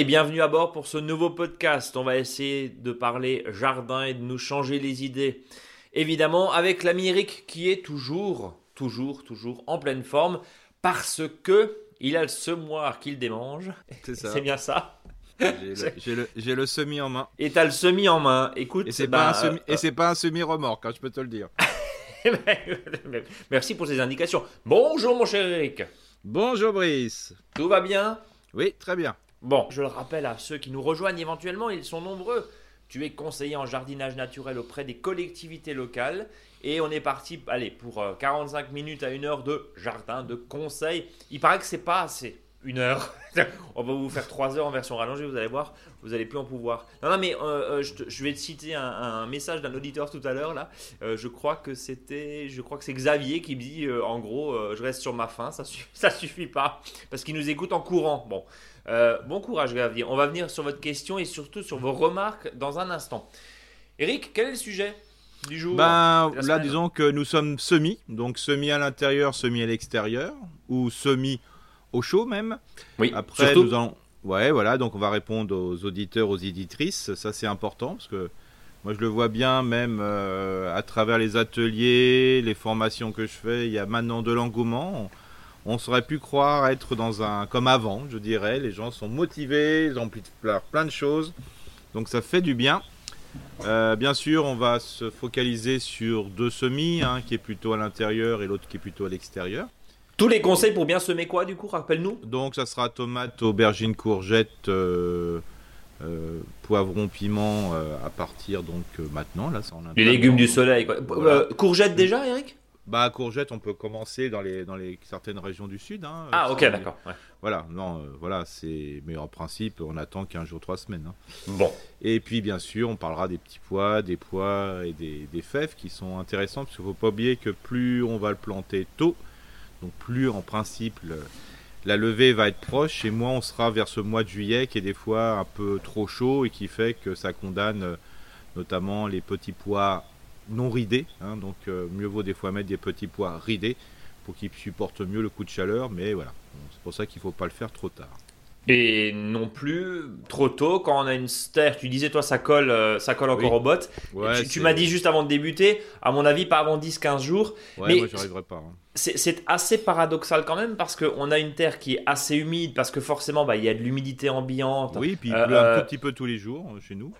Allez, bienvenue à bord pour ce nouveau podcast. On va essayer de parler jardin et de nous changer les idées. Évidemment, avec l'ami Eric qui est toujours, toujours, toujours en pleine forme parce que il a le semoir qu'il démange. C'est ça. C'est bien ça. J'ai le, le semi en main. Et t'as le semi en main. Écoute, Et c'est bah, pas, un semi, euh, et c'est pas un semi-remorque, hein, je peux te le dire. Merci pour ces indications. Bonjour mon cher Eric. Bonjour Brice. Tout va bien? Oui, très bien. Bon, je le rappelle à ceux qui nous rejoignent éventuellement, ils sont nombreux. Tu es conseiller en jardinage naturel auprès des collectivités locales et on est parti, allez, pour euh, 45 minutes à une heure de jardin, de conseil. Il paraît que c'est pas assez. Une heure. on va vous faire trois heures en version rallongée, vous allez voir, vous allez plus en pouvoir. Non, non, mais euh, euh, je, vais te citer un, message d'un auditeur tout à l'heure là. Euh, je crois que c'était, je crois que c'est Xavier qui me dit, euh, en gros, euh, je reste sur ma faim, ça, ça suffit pas, parce qu'il nous écoute en courant. Bon, euh, bon courage Xavier. On va venir sur votre question et surtout sur vos remarques dans un instant. Eric, quel est le sujet du jour Ben là, disons que nous sommes semi, donc semi à l'intérieur, semi à l'extérieur, ou semi au chaud même. Oui, Après, surtout. nous allons. Ouais, voilà, donc on va répondre aux auditeurs, aux éditrices. Ça, c'est important parce que moi, je le vois bien, même euh, à travers les ateliers, les formations que je fais. Il y a maintenant de l'engouement. On, serait pu croire être dans un comme avant, je dirais. Les gens sont motivés, ils ont de faire plein de choses. Donc, ça fait du bien. Euh, bien sûr, on va se focaliser sur deux semis, un qui est plutôt à l'intérieur et l'autre qui est plutôt à l'extérieur. Tous les conseils pour bien semer quoi du coup Rappelle-nous? Donc ça sera tomate, aubergine, courgette, euh, euh, poivron, piment à partir donc maintenant là ça en a Les légumes du soleil. Quoi. Voilà. Courgettes déjà, Eric? Bah courgette on peut commencer dans les dans les certaines régions du sud. hein. Ah, ok, d'accord. ouais. Voilà non euh, voilà c'est mais en principe on attend 15 jours 3 semaines. hein. Bon. Et puis bien sûr on parlera des petits pois, des pois et des, des fèves qui sont intéressants parce qu'il faut pas oublier que plus on va le planter tôt, donc plus en principe le- la levée va être proche et moins on sera vers ce mois de juillet qui est des fois un peu trop chaud et qui fait que ça condamne euh, notamment les petits pois non ridés. hein. donc euh, mieux vaut des fois mettre des petits pois ridés pour qu'ils supportent mieux le coup de chaleur. Mais voilà, c'est pour ça qu'il faut pas le faire trop tard. Et non plus trop tôt quand on a une terre. Tu disais toi ça colle, euh, ça colle encore Oui. aux bottes. Ouais, tu m'as dit juste avant de débuter, à mon avis pas avant 10-15 jours. Ouais, mais- moi j'y arriverai pas. hein. C'est assez paradoxal quand même parce qu'on a une terre qui est assez humide parce que forcément bah, il y a de l'humidité ambiante. Oui, puis il Euh, pleut un tout petit peu tous les jours chez nous.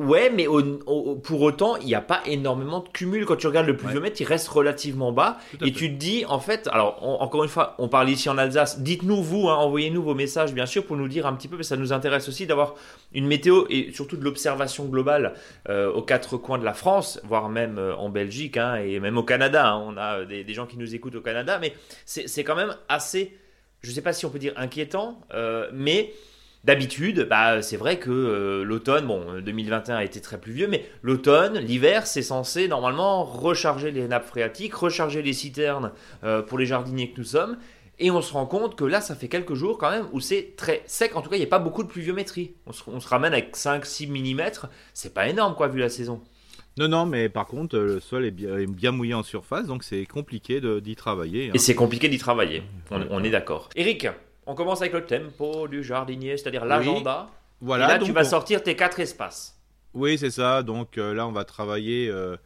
Ouais, mais au- au- pour autant, il n'y a pas énormément de cumul. Quand tu regardes le pluviomètre, il reste relativement bas. Et fait. tu te dis, en fait, alors on- encore une fois, on parle ici en Alsace. Dites-nous, vous, hein, envoyez-nous vos messages, bien sûr, pour nous dire un petit peu, mais ça nous intéresse aussi d'avoir une météo et surtout de l'observation globale euh, aux quatre coins de la France, voire même euh, en Belgique hein, et même au Canada. hein. On a euh, des, des gens qui nous écoutent au Canada, mais c'est c'est quand même assez, je ne sais pas si on peut dire inquiétant, euh, mais D'habitude, bah, c'est vrai que euh, l'automne, bon, euh, 2021 a été très pluvieux, mais l'automne, l'hiver, c'est censé normalement recharger les nappes phréatiques, recharger les citernes euh, pour les jardiniers que nous sommes. Et on se rend compte que là, ça fait quelques jours quand même où c'est très sec. En tout cas, il n'y a pas beaucoup de pluviométrie. On se, on se ramène avec 5-6 mm. C'est pas énorme, quoi, vu la saison. Non, non, mais par contre, le sol est bien, est bien mouillé en surface, donc c'est compliqué d'y travailler. hein. Et c'est compliqué d'y travailler. On, on est d'accord. Eric, on commence avec le tempo du jardinier, c'est-à-dire l'agenda. Voilà, Et là, donc tu vas on- sortir tes quatre espaces. Oui, c'est ça. Donc euh, là, on va travailler. euh,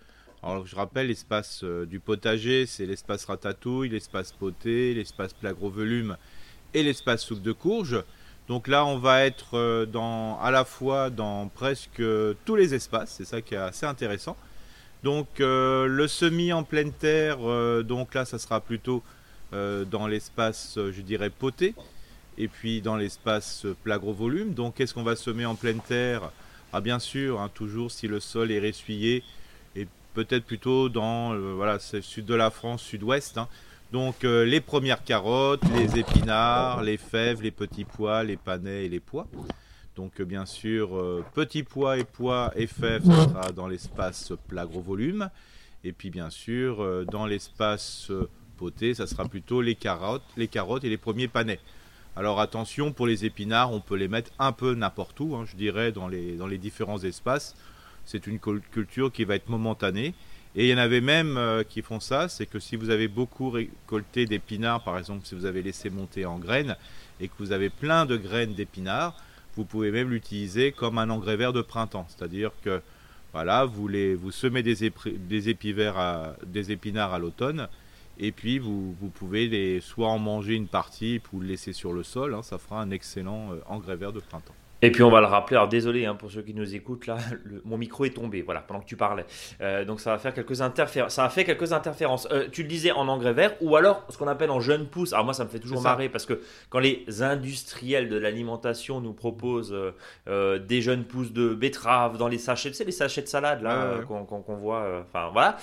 alors, je rappelle, l'espace euh, du potager, c'est l'espace ratatouille, l'espace poté, l'espace plat gros volume et l'espace soupe de courge. Donc là, on va être dans, à la fois dans presque tous les espaces. C'est ça qui est assez intéressant. Donc le semis en pleine terre, donc là, ça sera plutôt dans l'espace, euh, je dirais, poté. Et puis dans l'espace euh, plat volume. Donc qu'est-ce qu'on va semer en pleine terre? Ah bien sûr, hein, toujours si le sol est ressuyé et peut-être plutôt dans euh, voilà le sud de la France, sud-ouest. hein. Donc euh, les premières carottes, les épinards, les fèves, les petits pois, les panais et les pois. Donc euh, bien sûr euh, petits pois et pois et fèves, ça sera dans l'espace plat volume. Et puis bien sûr euh, dans l'espace euh, poté, ça sera plutôt les carottes, les carottes et les premiers panais. Alors attention, pour les épinards, on peut les mettre un peu n'importe où, hein, je dirais, dans les, différents espaces. C'est une cul- culture qui va être momentanée. Et il y en avait même euh, qui font ça, c'est que si vous avez beaucoup récolté d'épinards, par exemple si vous avez laissé monter en graines, et que vous avez plein de graines d'épinards, vous pouvez même l'utiliser comme un engrais vert de printemps. C'est-à-dire que voilà, vous, semez des, des épinards à l'automne et puis vous, pouvez les, soit en manger une partie ou le laisser sur le sol. Hein, ça fera un excellent euh, engrais vert de printemps. Et puis on va le rappeler, alors désolé hein, pour ceux qui nous écoutent, là, mon micro est tombé, voilà, pendant que tu parlais. Euh, donc ça va faire quelques interférences. Ça a fait quelques interférences. Euh, tu le disais en engrais vert, ou alors ce qu'on appelle en jeune pousse. Alors moi ça me fait toujours marrer parce que quand les industriels de l'alimentation nous proposent euh, des jeunes pousses de betterave dans les sachets, tu sais les sachets de salade là qu'on voit, enfin voilà,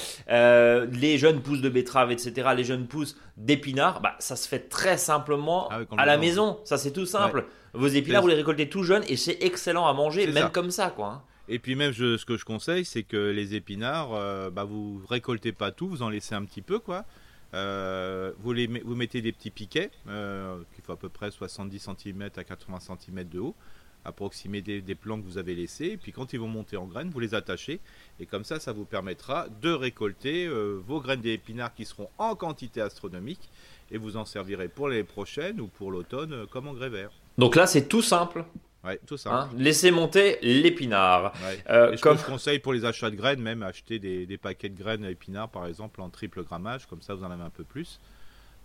les jeunes pousses de betterave, etc., les jeunes pousses d'épinards, bah, ça se fait très simplement ah à la maison. Ça c'est tout simple. Vos épinards, vous les récoltez tout jeunes et c'est excellent à manger, même comme ça, quoi. Hein. Et puis même, ce que je conseille, c'est que les épinards, euh, bah, vous récoltez pas tout, vous en laissez un petit peu, quoi. Euh, vous, les, vous mettez des petits piquets euh, qui font à peu près 70 cm à 80 cm de haut, approximé des, des plants que vous avez laissés. Et puis quand ils vont monter en graines, vous les attachez. Et comme ça, ça vous permettra de récolter vos graines d'épinards qui seront en quantité astronomique. Et vous en servirez pour les prochaines ou pour l'automne comme engrais vert. Donc là, c'est tout simple. Ouais, tout simple. Hein, laissez monter l'épinard. Euh, comme... Je conseille pour les achats de graines, même acheter des, paquets de graines épinards, par exemple, en triple grammage, comme ça vous en avez un peu plus,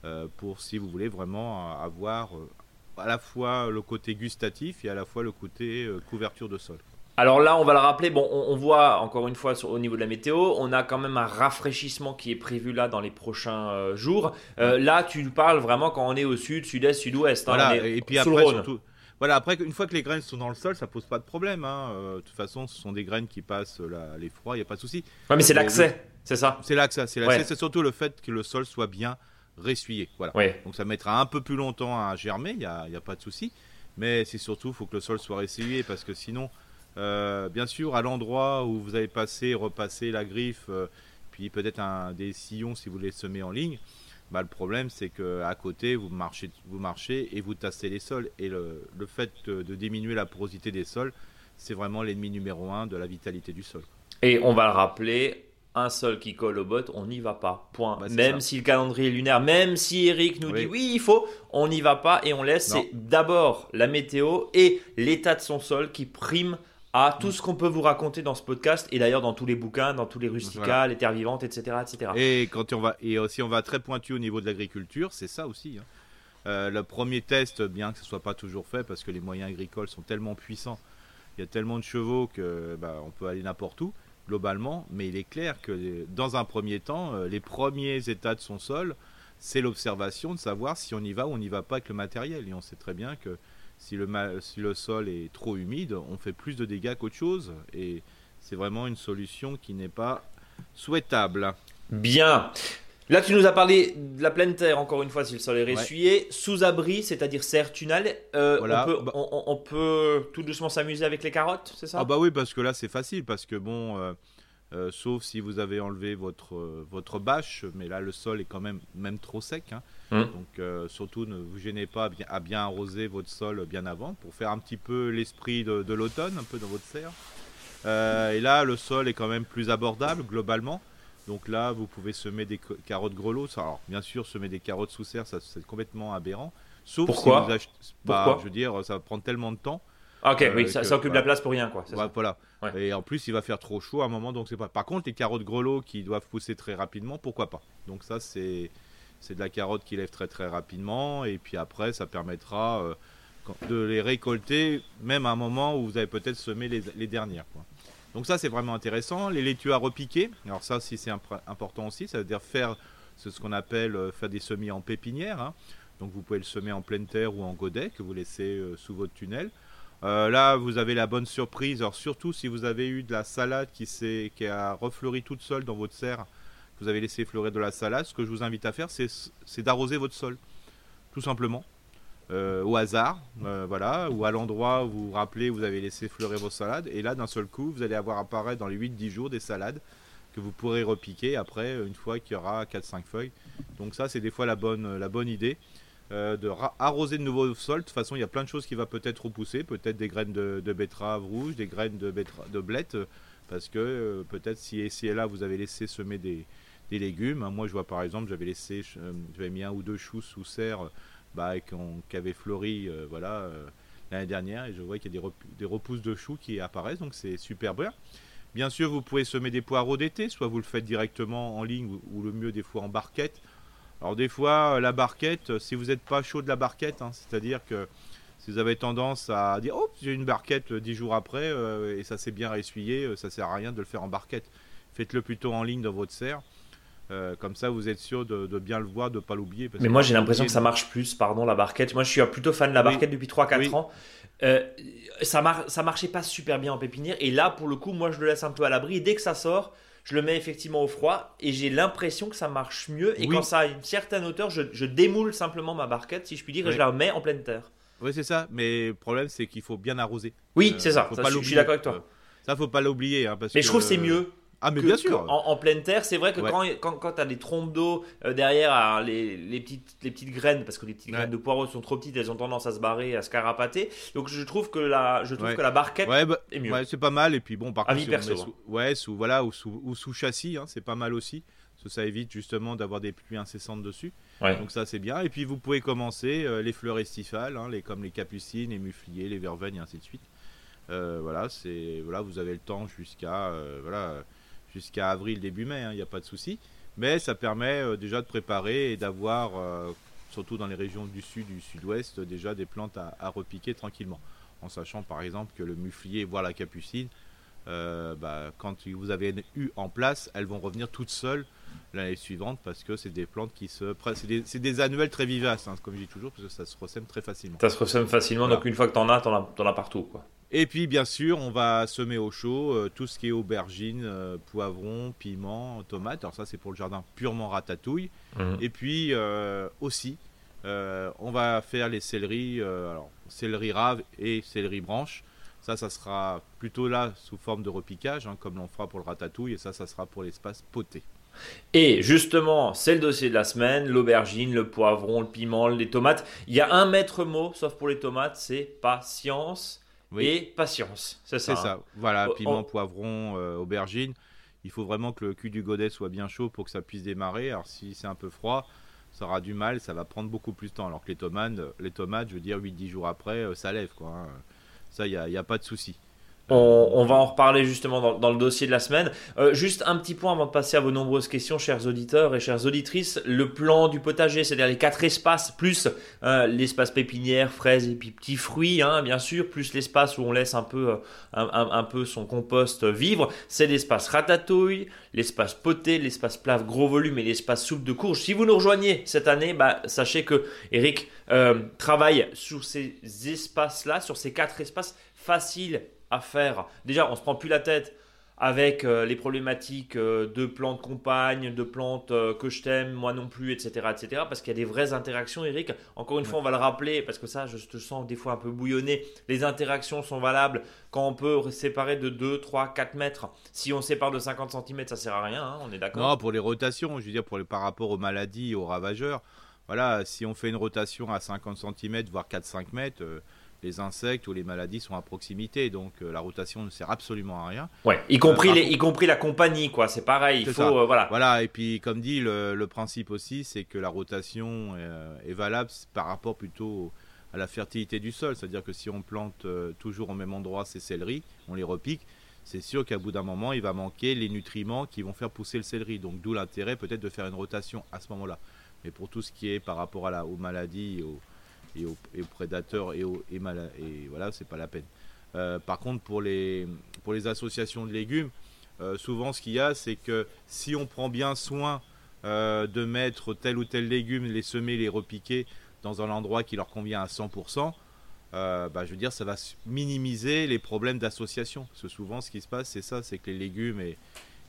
euh, pour si vous voulez vraiment avoir euh, à la fois le côté gustatif et à la fois le côté couverture de sol. Alors là, on va le rappeler, bon, on, voit encore une fois au niveau de la météo, on a quand même un rafraîchissement qui est prévu là dans les prochains euh, jours. Euh, là, tu parles vraiment quand on est au sud, sud-est, sud-ouest. Hein, voilà, et puis après, surtout, voilà, après, une fois que les graines sont dans le sol, ça pose pas de problème. Hein. Euh, de toute façon, ce sont des graines qui passent les froids, il n'y a pas de souci. Ouais, mais c'est l'accès, c'est ça C'est l'accès, c'est surtout le fait que le sol soit bien ressuyé. Voilà. Donc ça mettra un peu plus longtemps à germer, il n'y a, a, pas de souci. Mais c'est surtout, il faut que le sol soit ressuyé parce que sinon, euh, bien sûr, à l'endroit où vous avez passé, repassé la griffe, euh, puis peut-être un, des sillons si vous les semez en ligne, bah, le problème c'est que à côté vous marchez, vous marchez et vous tassez les sols. Et le, fait de, diminuer la porosité des sols, c'est vraiment l'ennemi numéro un de la vitalité du sol. Et on va le rappeler, un sol qui colle au bot, on n'y va pas. Point. Bah, même si le calendrier est lunaire, même si Eric nous dit oui, il faut, on n'y va pas et on laisse. C'est d'abord la météo et l'état de son sol qui prime à tout ce qu'on peut vous raconter dans ce podcast et d'ailleurs dans tous les bouquins, dans tous les rusticales, les terres vivantes, etc., etc. Et quand on va et aussi on va très pointu au niveau de l'agriculture, c'est ça aussi. Hein. Euh, le premier test, bien que ce soit pas toujours fait parce que les moyens agricoles sont tellement puissants, il y a tellement de chevaux que bah, on peut aller n'importe où globalement, mais il est clair que dans un premier temps, euh, les premiers états de son sol, c'est l'observation de savoir si on y va ou on n'y va pas avec le matériel. Et on sait très bien que si le, si le sol est trop humide, on fait plus de dégâts qu'autre chose. Et c'est vraiment une solution qui n'est pas souhaitable. Bien. Là, tu nous as parlé de la pleine terre, encore une fois, si le sol est ressuyé. Sous-abri, c'est-à-dire serre tunnel. Euh, on, peut, bah on, peut, tout doucement s'amuser avec les carottes, c'est ça? Ah bah oui, parce que là, c'est facile. Parce que bon, euh, euh, sauf si vous avez enlevé votre, votre bâche, mais là, le sol est quand même, même trop sec. Hein. Hum. Donc euh, surtout ne vous gênez pas à bien, arroser votre sol bien avant pour faire un petit peu l'esprit de, l'automne un peu dans votre serre. Euh, et là le sol est quand même plus abordable globalement. Donc là vous pouvez semer des carottes grelots. Alors bien sûr semer des carottes sous serre ça c'est complètement aberrant. Sauf Pourquoi si vous achetez, bah, je veux dire ça va prendre tellement de temps. Ah, ok, oui, ça, occupe de la place pour rien, quoi. voilà. Et en plus, il va faire trop chaud à un moment, donc c'est pas. Par contre, les carottes grelots qui doivent pousser très rapidement, pourquoi pas? Donc ça, c'est c'est de la carotte qui lève très très rapidement et puis après ça permettra euh, de les récolter même à un moment où vous avez peut-être semé les, dernières. Donc ça c'est vraiment intéressant. Les laitues à repiquer, alors ça aussi c'est important aussi, ça veut dire faire ce qu'on appelle euh, faire des semis en pépinière. Hein. Donc vous pouvez le semer en pleine terre ou en godet que vous laissez euh, sous votre tunnel. là, vous avez la bonne surprise. Alors surtout si vous avez eu de la salade qui, qui a refleuri toute seule dans votre serre, vous avez laissé fleurir de la salade, ce que je vous invite à faire, c'est d'arroser votre sol, tout simplement. Euh, au hasard, euh, voilà, ou à l'endroit où vous vous rappelez, vous avez laissé fleurir vos salades, et là, d'un seul coup, vous allez avoir apparaître dans les 8-10 jours des salades que vous pourrez repiquer après, une fois qu'il y aura 4-5 feuilles. Donc ça, c'est des fois la bonne, la bonne idée. Euh, de arroser de nouveau le sol. De toute façon, il y a plein de choses qui vont peut-être repousser, peut-être des graines de, betterave rouge, des graines de, de blette, parce que peut-être si ici et là vous avez laissé semer des, des légumes. Moi, je vois par exemple, j'avais laissé, euh, j'avais mis un ou deux choux sous serre, bah, qui, avaient fleuri, euh, voilà, euh, l'année dernière et je vois qu'il y a des, repousses de choux qui apparaissent, donc c'est super bien. Bien sûr, vous pouvez semer des poireaux d'été, soit vous le faites directement en ligne ou, le mieux des fois en barquette. Alors des fois, la barquette, si vous n'êtes pas chaud de la barquette, hein, c'est-à-dire que si vous avez tendance à dire oh j'ai une barquette dix jours après et ça s'est bien essuyé, ça sert à rien de le faire en barquette. Faites-le plutôt en ligne dans votre serre. Euh, comme ça, vous êtes sûr de, bien le voir, de ne pas l'oublier. Mais moi, j'ai l'impression que ça marche plus, pardon, la barquette. Moi, je suis plutôt fan de la barquette depuis 3-4 ans. ça, mar ça marchait pas super bien en pépinière. Et là, pour le coup, moi, je le laisse un peu à l'abri. Et dès que ça sort, je le mets effectivement au froid. Et j'ai l'impression que ça marche mieux. Et quand ça a une certaine hauteur, je, démoule simplement ma barquette, si je puis dire, et je la mets en pleine terre. Oui, c'est ça. Mais le problème, c'est qu'il faut bien arroser. Oui, c'est ça. je, suis d'accord avec toi. Ça, faut pas l'oublier. Hein, mais je trouve c'est mieux. Ah, mais bien sûr. En, pleine terre, c'est vrai que quand, quand, quand tu as des trompes d'eau euh, derrière les, les, petites, les petites graines, parce que les petites graines de poireaux sont trop petites, elles ont tendance à se barrer, à se carapater. Donc je trouve que la, je trouve que la barquette bah, est mieux. c'est pas mal. Et puis bon, par contre, perso, hein. ouais, sous, voilà, ou sous, ou sous châssis, hein, c'est pas mal aussi. Parce que ça évite justement d'avoir des pluies incessantes dessus. Donc ça c'est bien. Et puis vous pouvez commencer euh, les fleurs estivales, hein, les, comme les capucines, les mufliers, les verveines et ainsi de suite. Euh, voilà, c'est voilà, vous avez le temps jusqu'à voilà, jusqu'à avril début mai, il hein, n'y a pas de souci. Mais ça permet déjà de préparer et d'avoir, surtout dans les régions du sud, du sud-ouest, déjà des plantes à, à, repiquer tranquillement. En sachant par exemple que le muflier, voire la capucine, bah, quand vous avez eu en place, elles vont revenir toutes seules l'année suivante parce que c'est des plantes qui se. C'est des, annuelles très vivaces, hein, comme je dis toujours, parce que ça se ressème très facilement. Ça se ressème facilement, donc une fois que tu en as, tu en, as partout. Quoi. Et puis, bien sûr, on va semer au chaud euh, tout ce qui est aubergine, euh, poivron, piment, tomate. Alors, ça, c'est pour le jardin purement ratatouille. Mhm. Et puis, euh, aussi, on va faire les céleris, alors, céleri rave et céleri branche. Ça, ça sera plutôt là sous forme de repiquage, hein, comme l'on fera pour le ratatouille. Et ça, ça sera pour l'espace poté. Et justement, c'est le dossier de la semaine, l'aubergine, le poivron, le piment, les tomates. Il y a un maître mot, sauf pour les tomates, c'est patience et patience. C'est ça. C'est ça. Hein. Voilà, oh, piment, oh. poivron, euh, aubergine. Il faut vraiment que le cul du godet soit bien chaud pour que ça puisse démarrer. Alors si c'est un peu froid, ça aura du mal, ça va prendre beaucoup plus de temps. Alors que les tomates, les tomates je veux dire, 8-10 jours après, euh, ça lève. Quoi, hein. Ça, il n'y a, a, pas de souci. On, va en reparler justement dans, le dossier de la semaine. Euh, juste un petit point avant de passer à vos nombreuses questions, chers auditeurs et chères auditrices. Le plan du potager, c'est-à-dire les quatre espaces, plus euh, l'espace pépinière, fraises et puis petits fruits, hein, bien sûr, plus l'espace où on laisse un peu, euh, un, peu son compost vivre. C'est l'espace ratatouille, l'espace poté, l'espace plave gros volume et l'espace soupe de courge. Si vous nous rejoignez cette année, bah, sachez que Eric travaille sur ces espaces-là, sur ces quatre espaces faciles à faire. Déjà, on se prend plus la tête avec euh, les problématiques euh, de plantes compagnes, de plantes euh, que je t'aime, moi non plus, etc. etc. parce qu'il y a des vraies interactions, Eric. Encore une fois, on va le rappeler, parce que ça, je te sens des fois un peu bouillonné. Les interactions sont valables quand on peut séparer de 2, 3, 4 mètres. Si on sépare de 50 cm, ça sert à rien, hein, on est d'accord Non, pour les rotations, je veux dire, pour les, par rapport aux maladies, aux ravageurs. Voilà, si on fait une rotation à 50 cm, voire 4-5 mètres les insectes ou les maladies sont à proximité, donc euh, la rotation ne sert absolument à rien. Ouais, y compris, euh, les, y compris la compagnie, quoi. C'est pareil. Il faut, euh, voilà. Voilà, et puis comme dit, le, principe aussi, c'est que la rotation est valable par rapport plutôt à la fertilité du sol. C'est-à-dire que si on plante toujours au même endroit ces céleris, on les repique, c'est sûr qu'à bout d'un moment, il va manquer les nutriments qui vont faire pousser le céleri. Donc d'où l'intérêt peut-être de faire une rotation à ce moment-là. Mais pour tout ce qui est par rapport à la, aux maladies, aux, et aux, prédateurs et aux et, et voilà, c'est pas la peine. Euh, par contre, pour les, associations de légumes, euh, souvent ce qu'il y a, c'est que si on prend bien soin euh, de mettre tel ou tel légume, les semer, les repiquer dans un endroit qui leur convient à 100%, bah, je veux dire, ça va minimiser les problèmes d'association. Parce que souvent, ce qui se passe, c'est ça, c'est que les légumes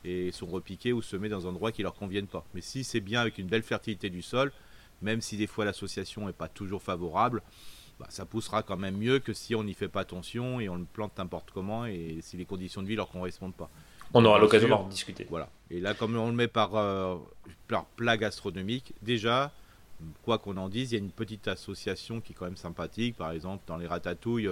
et, sont repiqués ou semés dans un endroit qui leur conviennent pas. Mais si c'est bien avec une belle fertilité du sol, même si des fois l'association n'est pas toujours favorable, bah, ça poussera quand même mieux que si on n'y fait pas attention et on le plante n'importe comment et si les conditions de vie ne leur correspondent pas. On aura l'occasion d'en discuter. Voilà. Et là, comme on le met par, euh, par plat gastronomique, déjà, quoi qu'on en dise, il y a une petite association qui est quand même sympathique. Par exemple, dans les ratatouilles,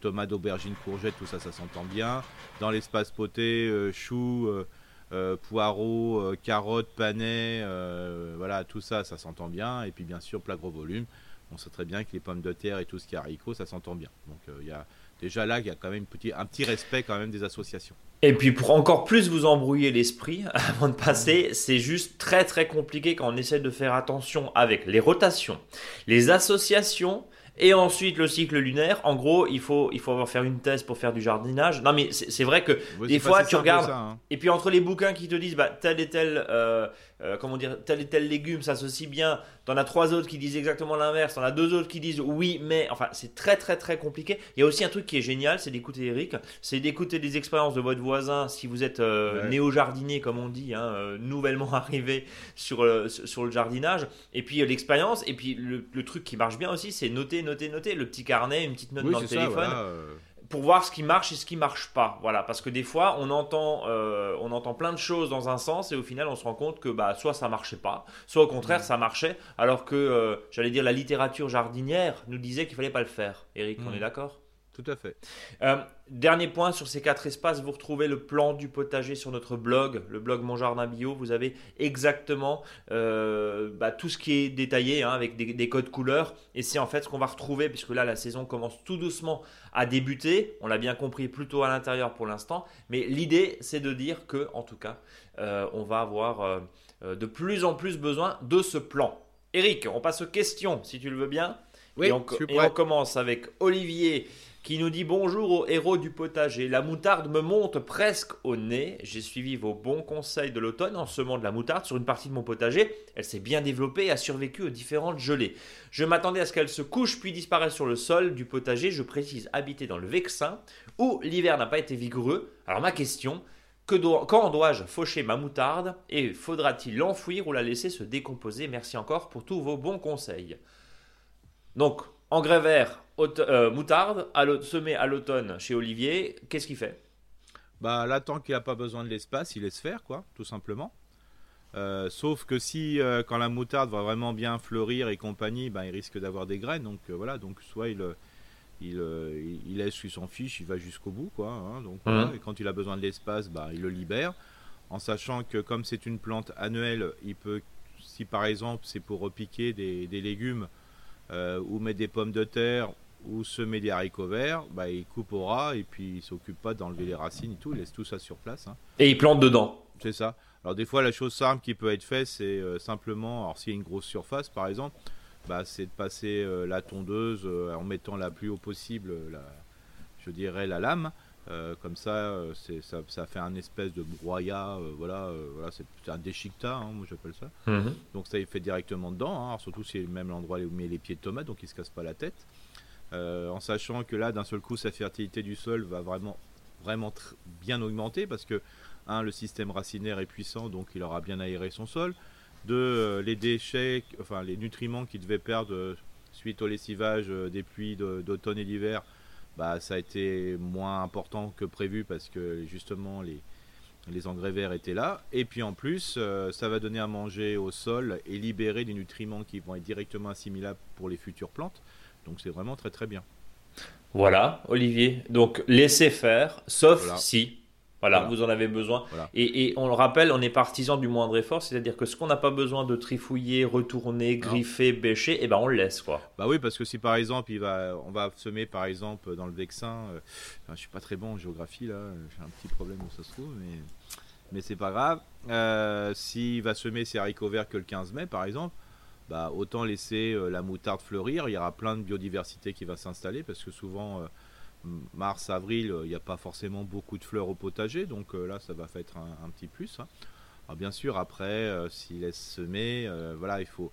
tomates, aubergines, courgettes, tout ça, ça s'entend bien. Dans l'espace poté, euh, choux, euh, euh, poireaux, euh, carottes, panais, euh, voilà, tout ça, ça s'entend bien. Et puis bien sûr, plat gros volume. on sait très bien que les pommes de terre et tout ce qui est haricots, ça s'entend bien. Donc il y a déjà là, il y a quand même un petit respect quand même des associations. Et puis pour encore plus vous embrouiller l'esprit, avant de passer, c'est juste très très compliqué quand on essaie de faire attention avec les rotations, les associations et ensuite le cycle lunaire. En gros, il faut, il faut faire une thèse pour faire du jardinage. Non mais c'est vrai que des fois tu regardes, hein. et puis entre les bouquins qui te disent bah, tel et tel euh, euh, comment dire, tel et tel légume s'associe bien. T'en as trois autres qui disent exactement l'inverse. T'en as deux autres qui disent oui, mais. Enfin, c'est très, très, très compliqué. Il y a aussi un truc qui est génial, c'est d'écouter Eric. C'est d'écouter des expériences de votre voisin si vous êtes euh, néo-jardinier, comme on dit, hein, euh, nouvellement arrivé sur, sur le jardinage. Et puis l'expérience. Et puis le, truc qui marche bien aussi, c'est noter, noter, noter. Le petit carnet, une petite note dans le téléphone pour voir ce qui marche et ce qui marche pas. Voilà, parce que des fois, on entend, euh, on entend plein de choses dans un sens et au final, on se rend compte que bah, soit ça marchait pas, soit au contraire, ça marchait, alors que, euh, j'allais dire, la littérature jardinière nous disait qu'il fallait pas le faire. Eric, on est d'accord? Tout à fait. Euh, dernier point sur ces quatre espaces, vous retrouvez le plan du potager sur notre blog, le blog Mon Jardin Bio. Vous avez exactement euh, bah, tout ce qui est détaillé hein, avec des, codes couleurs. Et c'est en fait ce qu'on va retrouver, puisque là la saison commence tout doucement à débuter. On l'a bien compris plutôt à l'intérieur pour l'instant. Mais l'idée, c'est de dire que, en tout cas, euh, on va avoir de plus en plus besoin de ce plan. Eric, on passe aux questions, si tu le veux bien. Oui, et on, et on commence avec Olivier qui nous dit bonjour au héros du potager. La moutarde me monte presque au nez. J'ai suivi vos bons conseils de l'automne en semant de la moutarde sur une partie de mon potager. Elle s'est bien développée et a survécu aux différentes gelées. Je m'attendais à ce qu'elle se couche puis disparaisse sur le sol du potager. Je précise habiter dans le Vexin où l'hiver n'a pas été vigoureux. Alors ma question, que quand dois-je faucher ma moutarde et faudra-t-il l'enfouir ou la laisser se décomposer? Merci encore pour tous vos bons conseils. Donc, engrais vert, euh, moutarde, semé à l'automne chez Olivier, qu'est-ce qu'il fait? Bah là, tant qu'il n'a pas besoin de l'espace, il laisse faire, quoi, tout simplement. Euh, sauf que si, euh, quand la moutarde va vraiment bien fleurir et compagnie, bah, il risque d'avoir des graines. Donc voilà, donc soit il, il, il, laisse, il s'en fiche, il va jusqu'au bout, quoi. Hein, donc, mmh. et quand il a besoin de l'espace, bah, il le libère. En sachant que comme c'est une plante annuelle, il peut, si par exemple c'est pour repiquer des, des légumes, ou mettre des pommes de terre ou semer des haricots verts, bah, il coupe au ras et puis il s'occupe pas d'enlever les racines et tout, il laisse tout ça sur place. Hein. Et il plante dedans. C'est ça. Alors des fois la chose simple qui peut être faite, c'est euh, simplement, alors s'il y a une grosse surface par exemple, bah, c'est de passer euh, la tondeuse euh, en mettant la plus haut possible, la, je dirais la lame. comme ça, ça, ça, fait un espèce de broyat, voilà, voilà c'est un déchiquetat, hein, moi j'appelle ça. Mhm. Donc ça il fait directement dedans, hein. surtout si c'est le même endroit où il met les pieds de tomate, donc il se casse pas la tête. Euh, en sachant que là, d'un seul coup, sa fertilité du sol va vraiment, vraiment bien augmenter parce que, un, le système racinaire est puissant, donc il aura bien aéré son sol. Deux, euh, les déchets, enfin les nutriments qu'il devait perdre euh, suite au lessivage des pluies d'automne et d'hiver, bah, ça a été moins important que prévu parce que justement les, les engrais verts étaient là. Et puis en plus, ça va donner à manger au sol et libérer des nutriments qui vont être directement assimilables pour les futures plantes. Donc c'est vraiment très très bien. Voilà, Olivier. Donc laissez faire, sauf si. Voilà, vous en avez besoin. Et, on le rappelle, on est partisan du moindre effort, c'est-à-dire que ce qu'on n'a pas besoin de trifouiller, retourner, griffer, bêcher, eh ben on le laisse quoi. Bah oui, parce que si par exemple il va, on va semer par exemple dans le Vexin, euh, je suis pas très bon en géographie là, j'ai un petit problème où ça se trouve, mais mais c'est pas grave. Euh, S'il va semer ses haricots verts que le 15 mai par exemple, bah, autant laisser euh, la moutarde fleurir. Il y aura plein de biodiversité qui va s'installer parce que souvent, euh, mars, avril, il n'y a pas forcément beaucoup de fleurs au potager. Donc euh, là, ça va faire un, petit plus. Hein. Alors, bien sûr, après, s'il laisse semer, voilà, il faut.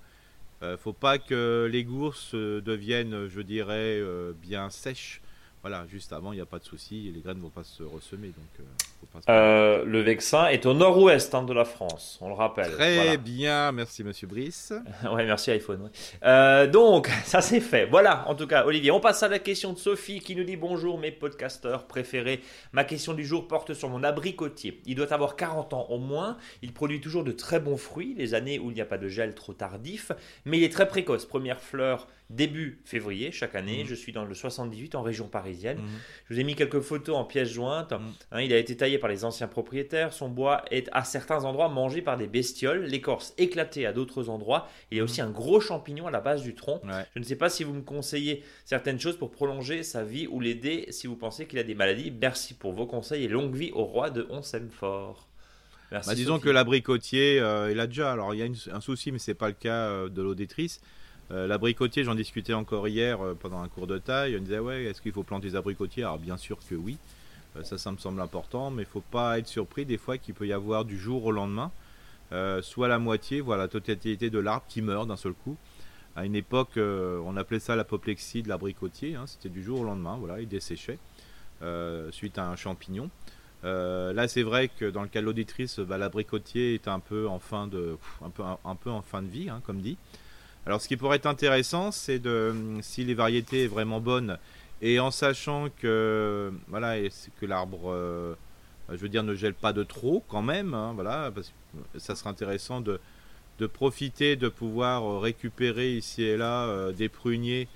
faut pas que les gourses deviennent, je dirais, bien sèches voilà, juste avant, il n'y a pas de souci, les graines ne vont pas se ressemer. Euh, le Vexin est au nord-ouest hein, de la France, on le rappelle. Très bien, merci Monsieur Brice. ouais, merci iPhone. Euh, donc, ça c'est fait. Voilà, en tout cas, Olivier, on passe à la question de Sophie qui nous dit Bonjour mes podcasteurs préférés. Ma question du jour porte sur mon abricotier. Il doit avoir 40 ans au moins. Il produit toujours de très bons fruits, les années où il n'y a pas de gel trop tardif, mais il est très précoce. Première fleur début février chaque année. Mhm. Je suis dans le 78 en région parisienne. Mhm. Je vous ai mis quelques photos en pièces jointes. Mhm. Hein, il a été taillé par les anciens propriétaires. Son bois est à certains endroits mangé par des bestioles, l'écorce éclatée à d'autres endroits. Il y a aussi un gros champignon à la base du tronc. Ouais. Je ne sais pas si vous me conseillez certaines choses pour prolonger sa vie ou l'aider si vous pensez qu'il a des maladies. Merci pour vos conseils et longue vie au roi de On s'aime fort. Merci. Bah, disons Sophie. que l'abricotier, euh, il a déjà. Alors il y a une- un souci, mais c'est pas le cas euh, de l'auditrice. Euh, l'abricotier, j'en discutais encore hier euh, pendant un cours de taille. On disait ouais, est-ce qu'il faut planter des abricotiers? Alors bien sûr que oui. Euh, ça, ça me semble important, mais il faut pas être surpris des fois qu'il peut y avoir du jour au lendemain, soit la moitié, voire la totalité de l'arbre qui meurt d'un seul coup. À une époque, on appelait ça l'apoplexie de l'abricotier. hein, C'était du jour au lendemain, voilà, il desséchait suite à un champignon. Là, c'est vrai que dans le cas de l'auditrice, bah, l'abricotier est un peu en fin de, vie, comme dit. Alors, ce qui pourrait être intéressant, c'est de, si les variétés sont vraiment bonnes, et en sachant que, voilà, que l'arbre, euh, je veux dire, ne gèle pas de trop, quand même, hein, voilà, parce que ça serait intéressant de, de profiter de pouvoir euh, récupérer ici et là euh, des pruniers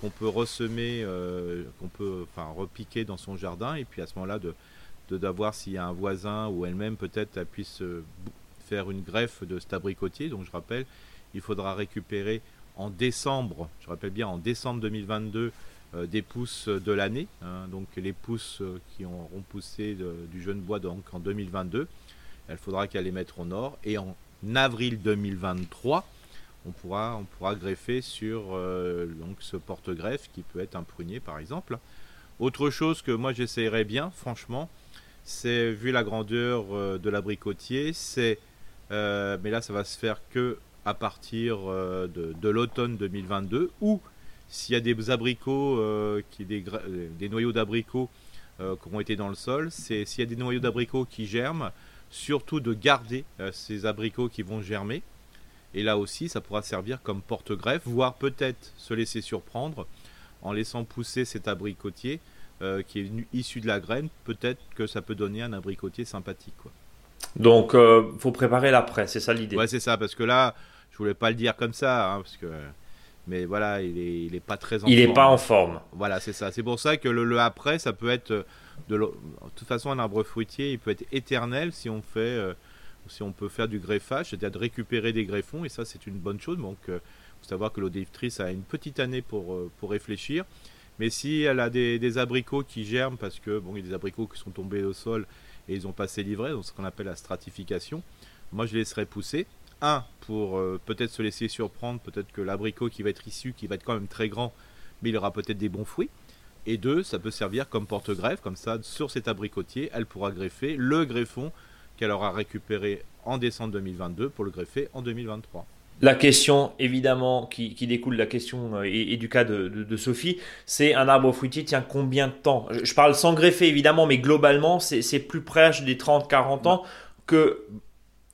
qu'on peut ressemer, qu'on peut, enfin, repiquer dans son jardin, et puis à ce moment-là de d'avoir s'il y a un voisin ou elle-même peut-être elle puisse faire une greffe de cet abricotier. Donc je rappelle, il faudra récupérer en décembre, je rappelle bien en décembre 2022, euh, des pousses de l'année. hein. donc les pousses euh, qui auront poussé du jeune bois donc en 2022, il faudra qu'elle les mette au nord. Et en avril 2023, on pourra, on pourra greffer sur euh, ce porte-greffe qui peut être un prunier par exemple. Autre chose que moi j'essayerais bien, franchement, c'est vu la grandeur de l'abricotier, c'est mais là ça va se faire que à partir euh, de, l'automne 2022 ou s'il y a des abricots euh, des, noyaux d'abricots euh, qui ont été dans le sol, c'est s'il y a des noyaux d'abricots qui germent, surtout de garder ces abricots qui vont germer. Et là aussi, ça pourra servir comme porte-greffe, voire peut-être se laisser surprendre en laissant pousser cet abricotier qui est issu de la graine. Peut-être que ça peut donner un abricotier sympathique. Donc, euh, faut préparer l'après, c'est ça l'idée. Ouais, c'est ça, parce que là, je voulais pas le dire comme ça, hein, parce que. Mais voilà, il est, il est pas très en Il n'est forme. pas en forme. Voilà, c'est ça. C'est pour ça que le, le après, ça peut être euh, de de toute façon un arbre fruitier, il peut être éternel si on fait, euh, si on peut faire du greffage, c'est-à-dire de récupérer des greffons, et ça c'est une bonne chose. Donc, il faut savoir que l'auditrice a une petite année pour euh, pour réfléchir. Mais si elle a des, des abricots qui germent, parce que bon, il y a des abricots qui sont tombés au sol et ils ont passé l'ivraie, donc ce qu'on appelle la stratification, moi je les laisserais pousser. Un, pour euh, peut-être se laisser surprendre, peut-être que l'abricot qui va être issu, qui va être quand même très grand, mais il aura peut-être des bons fruits. Et deux, ça peut servir comme porte-greffe, comme ça, sur cet abricotier, elle pourra greffer le greffon qu'elle aura récupéré en décembre 2022 pour le greffer en 2023. La question, évidemment, qui, découle de la question euh, et, du cas de, Sophie, c'est un arbre fruitier tient combien de temps? Je, parle sans greffer, évidemment, mais globalement, c'est plus proche des 30-40 ans que...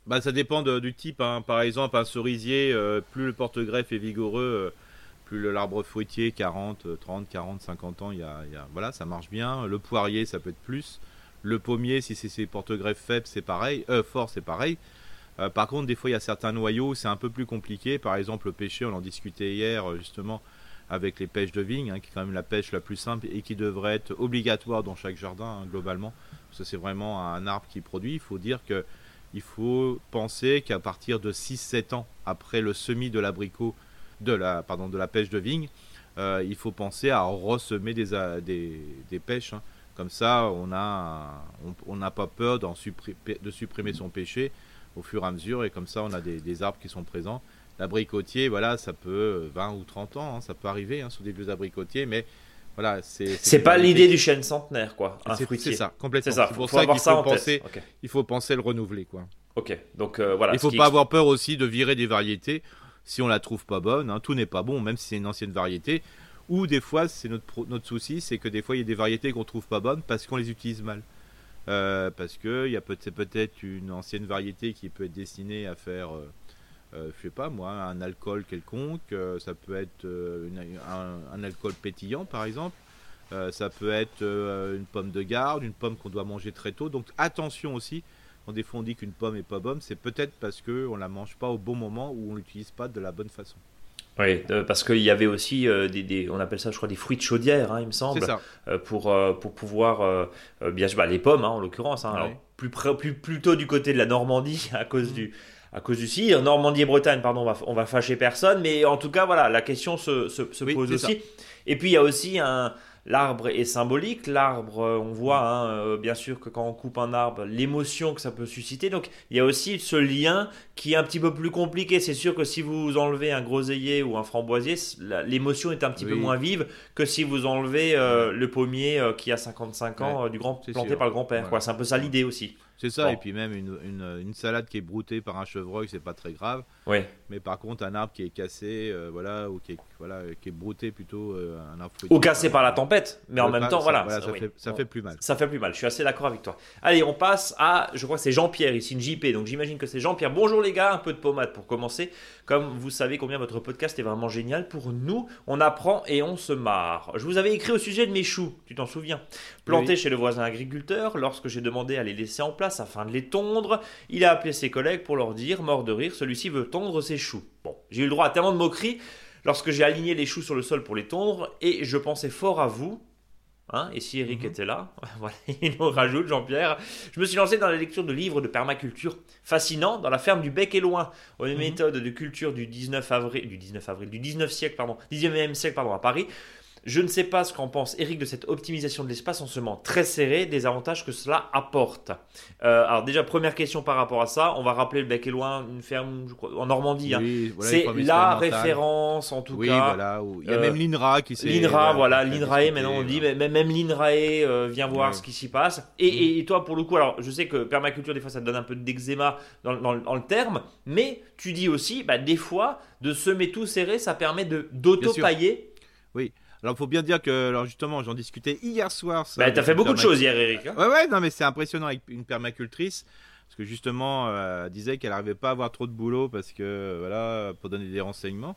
Bah, ça dépend du type. hein. Par exemple, un cerisier, euh, plus le porte-greffe est vigoureux, euh, plus l'arbre fruitier, 40, euh, 30, 40, 50 ans, y a, voilà, ça marche bien. Le poirier, ça peut être plus. Le pommier, si c'est ses porte-greffes faibles, c'est pareil. Fort, c'est pareil. Euh, par contre, des fois, il y a certains noyaux, c'est un peu plus compliqué. Par exemple, le pêcher, on en discutait hier, euh, justement, avec les pêches de vigne, hein, qui est quand même la pêche la plus simple et qui devrait être obligatoire dans chaque jardin, hein, globalement. Parce que c'est vraiment un arbre qui produit. Il faut dire que il faut penser qu'à partir de 6-7 ans après le semis de l'abricot, de la, pêche de vigne, euh, il faut penser à ressemer des, pêches. hein. Comme ça, on n'a pas peur de supprimer son péché au fur et à mesure, et comme ça, on a des, des arbres qui sont présents. L'abricotier, voilà, ça peut euh, 20 ou 30 ans, hein, ça peut arriver hein, sur des vieux abricotiers, mais voilà, c'est. C'est pas l'idée du chêne centenaire, quoi, C'est ça, complètement. C'est pour faut ça qu'il faut en penser, tête. Ok, il faut penser le renouveler, quoi. Ok. donc euh, voilà. Il faut qui pas avoir peur aussi de virer des variétés si on la trouve pas bonne. hein. Tout n'est pas bon, même si c'est une ancienne variété. Ou des fois, c'est notre, pro- notre souci, c'est que des fois, il y a des variétés qu'on trouve pas bonnes parce qu'on les utilise mal. Euh, parce que y peut-être une ancienne variété qui peut être destinée à faire, euh, euh, je sais pas moi, un alcool quelconque. euh, ça peut être un, un alcool pétillant, par exemple. Ça peut être une pomme de garde, une pomme qu'on doit manger très tôt. Donc attention aussi quand des fois on dit qu'une pomme est pas bonne, c'est peut-être parce que on la mange pas au bon moment ou on l'utilise pas de la bonne façon. Oui, parce qu'il y avait aussi des, on appelle ça, je crois, des fruits de chaudière, hein, il me semble, ça. pour, pour pouvoir, bien bah, les pommes, hein, en l'occurrence, hein, plus, plus, plutôt du côté de la Normandie à cause mm. du à cause du CIR. Normandie et Bretagne, pardon, on va, on va fâcher personne, mais en tout cas, voilà, la question se, se, pose aussi. Et puis, il y a aussi un, L'arbre est symbolique, l'arbre, euh, on voit hein, euh, bien sûr que quand on coupe un arbre, l'émotion que ça peut susciter. Donc il y a aussi ce lien qui est un petit peu plus compliqué. C'est sûr que si vous enlevez un groseillier ou un framboisier, l'émotion est un petit peu moins vive que si vous enlevez euh, le pommier qui a 55 ans du grand planté par le grand-père. C'est un peu ça l'idée aussi. C'est ça, et puis même une, une, une, salade qui est broutée par un chevreuil, c'est pas très grave. Ouais. Mais par contre, un arbre qui est cassé, euh, voilà, ou qui est, voilà, qui est brouté plutôt, euh, un arbre Ou cassé par la tempête, mais en même temps, voilà. ça, fait, ça fait, plus mal. Ça fait plus mal, je suis assez d'accord avec toi. Allez, on passe à, je crois que c'est Jean-Pierre ici, une JP, donc j'imagine que c'est Jean-Pierre. Bonjour les gars, un peu de pommade pour commencer. Comme vous savez combien votre podcast est vraiment génial pour nous, on apprend et on se marre. Je vous avais écrit au sujet de mes choux, tu t'en souviens? Plantés chez le voisin agriculteur, lorsque j'ai demandé à les laisser en place afin de les tondre, il a appelé ses collègues pour leur dire, mort de rire, celui-ci veut tondre ses choux. Bon, j'ai eu le droit à tellement de moqueries lorsque j'ai aligné les choux sur le sol pour les tondre, et je pensais fort à vous. Hein, et si Eric mhm. était là, voilà, il nous rajoute Jean-Pierre. Je me suis lancé dans la lecture de livres de permaculture fascinants dans la ferme du Bec et Loin, aux mhm. méthodes de culture du 19 avril, du 19 avril, du 19 siècle, pardon, 19e siècle, pardon, à Paris. Je ne sais pas ce qu'en pense Eric de cette optimisation de l'espace en semant très serré, des avantages que cela apporte. Euh, alors déjà, première question par rapport à ça, on va rappeler le bec et loin, une ferme en Normandie. Hein. c'est la référence en tout cas. Voilà, il y a même euh, l'INRA qui s'est... L'INRA, voilà, l'INRAE maintenant on dit, même, même l'INRAE euh, vient voir ce qui s'y passe. Mm. Et, toi pour le coup, alors je sais que permaculture des fois ça te donne un peu d'eczéma dans, dans, le terme, mais tu dis aussi, bah, des fois, de semer tout serré, ça permet d'auto-pailler. Oui. Alors, il faut bien dire que, alors justement, j'en discutais hier soir. Bah, t'as fait beaucoup de choses hier, Eric. Hein. ouais, ouais, non, mais c'est impressionnant avec une permacultrice. Parce que justement, euh, elle disait qu'elle n'arrivait pas à avoir trop de boulot parce que, voilà, pour donner des renseignements.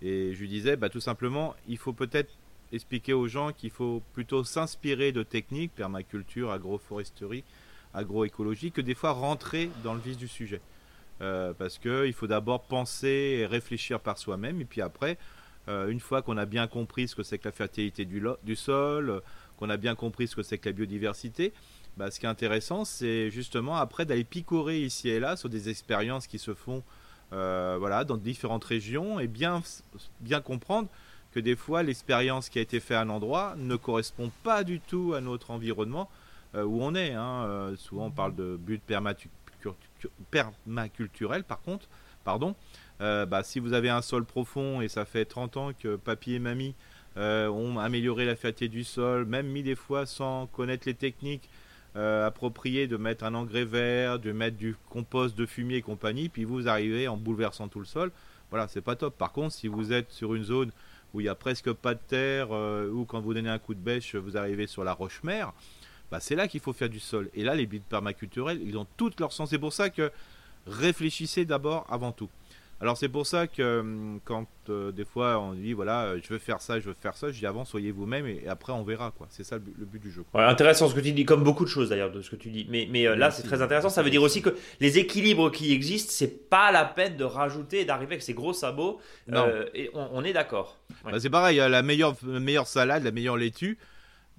Et je lui disais, bah, tout simplement, il faut peut-être expliquer aux gens qu'il faut plutôt s'inspirer de techniques, permaculture, agroforesterie, agroécologie, que des fois rentrer dans le vif du sujet. Euh, parce qu'il faut d'abord penser et réfléchir par soi-même, et puis après, une fois qu'on a bien compris ce que c'est que la fertilité du, sol, euh, qu'on a bien compris ce que c'est que la biodiversité, bah, ce qui est intéressant, c'est justement après d'aller picorer ici et là sur des expériences qui se font euh, voilà, dans différentes régions et bien, bien comprendre que des fois l'expérience qui a été faite à un endroit ne correspond pas du tout à notre environnement où on est. Hein. souvent on parle de but permaculturel par contre, pardon. Euh, bah, si vous avez un sol profond et ça fait 30 ans que papy et mamie euh, ont amélioré la fertilité du sol, même mis des fois sans connaître les techniques euh, appropriées de mettre un engrais vert, de mettre du compost de fumier et compagnie, puis vous arrivez en bouleversant tout le sol. Voilà, c'est pas top. Par contre, si vous êtes sur une zone où il n'y a presque pas de terre, ou quand vous donnez un coup de bêche, vous arrivez sur la roche-mère, bah, c'est là qu'il faut faire du sol. Et là, les bits permaculturels, ils ont tout leur sens. C'est pour ça que réfléchissez d'abord avant tout. Alors c'est pour ça que hum, quand euh, des fois on dit voilà euh, je veux faire ça, je veux faire ça, je dis avant soyez vous-même et, après on verra quoi. C'est ça le but, du jeu. intéressant ce que tu dis, comme beaucoup de choses d'ailleurs de ce que tu dis. Mais, mais euh, là c'est très intéressant. Ça veut dire aussi que les équilibres qui existent, c'est pas la peine de rajouter et d'arriver avec ces gros sabots. et on, est d'accord. Bah, c'est pareil, la meilleure, meilleure salade, la meilleure laitue.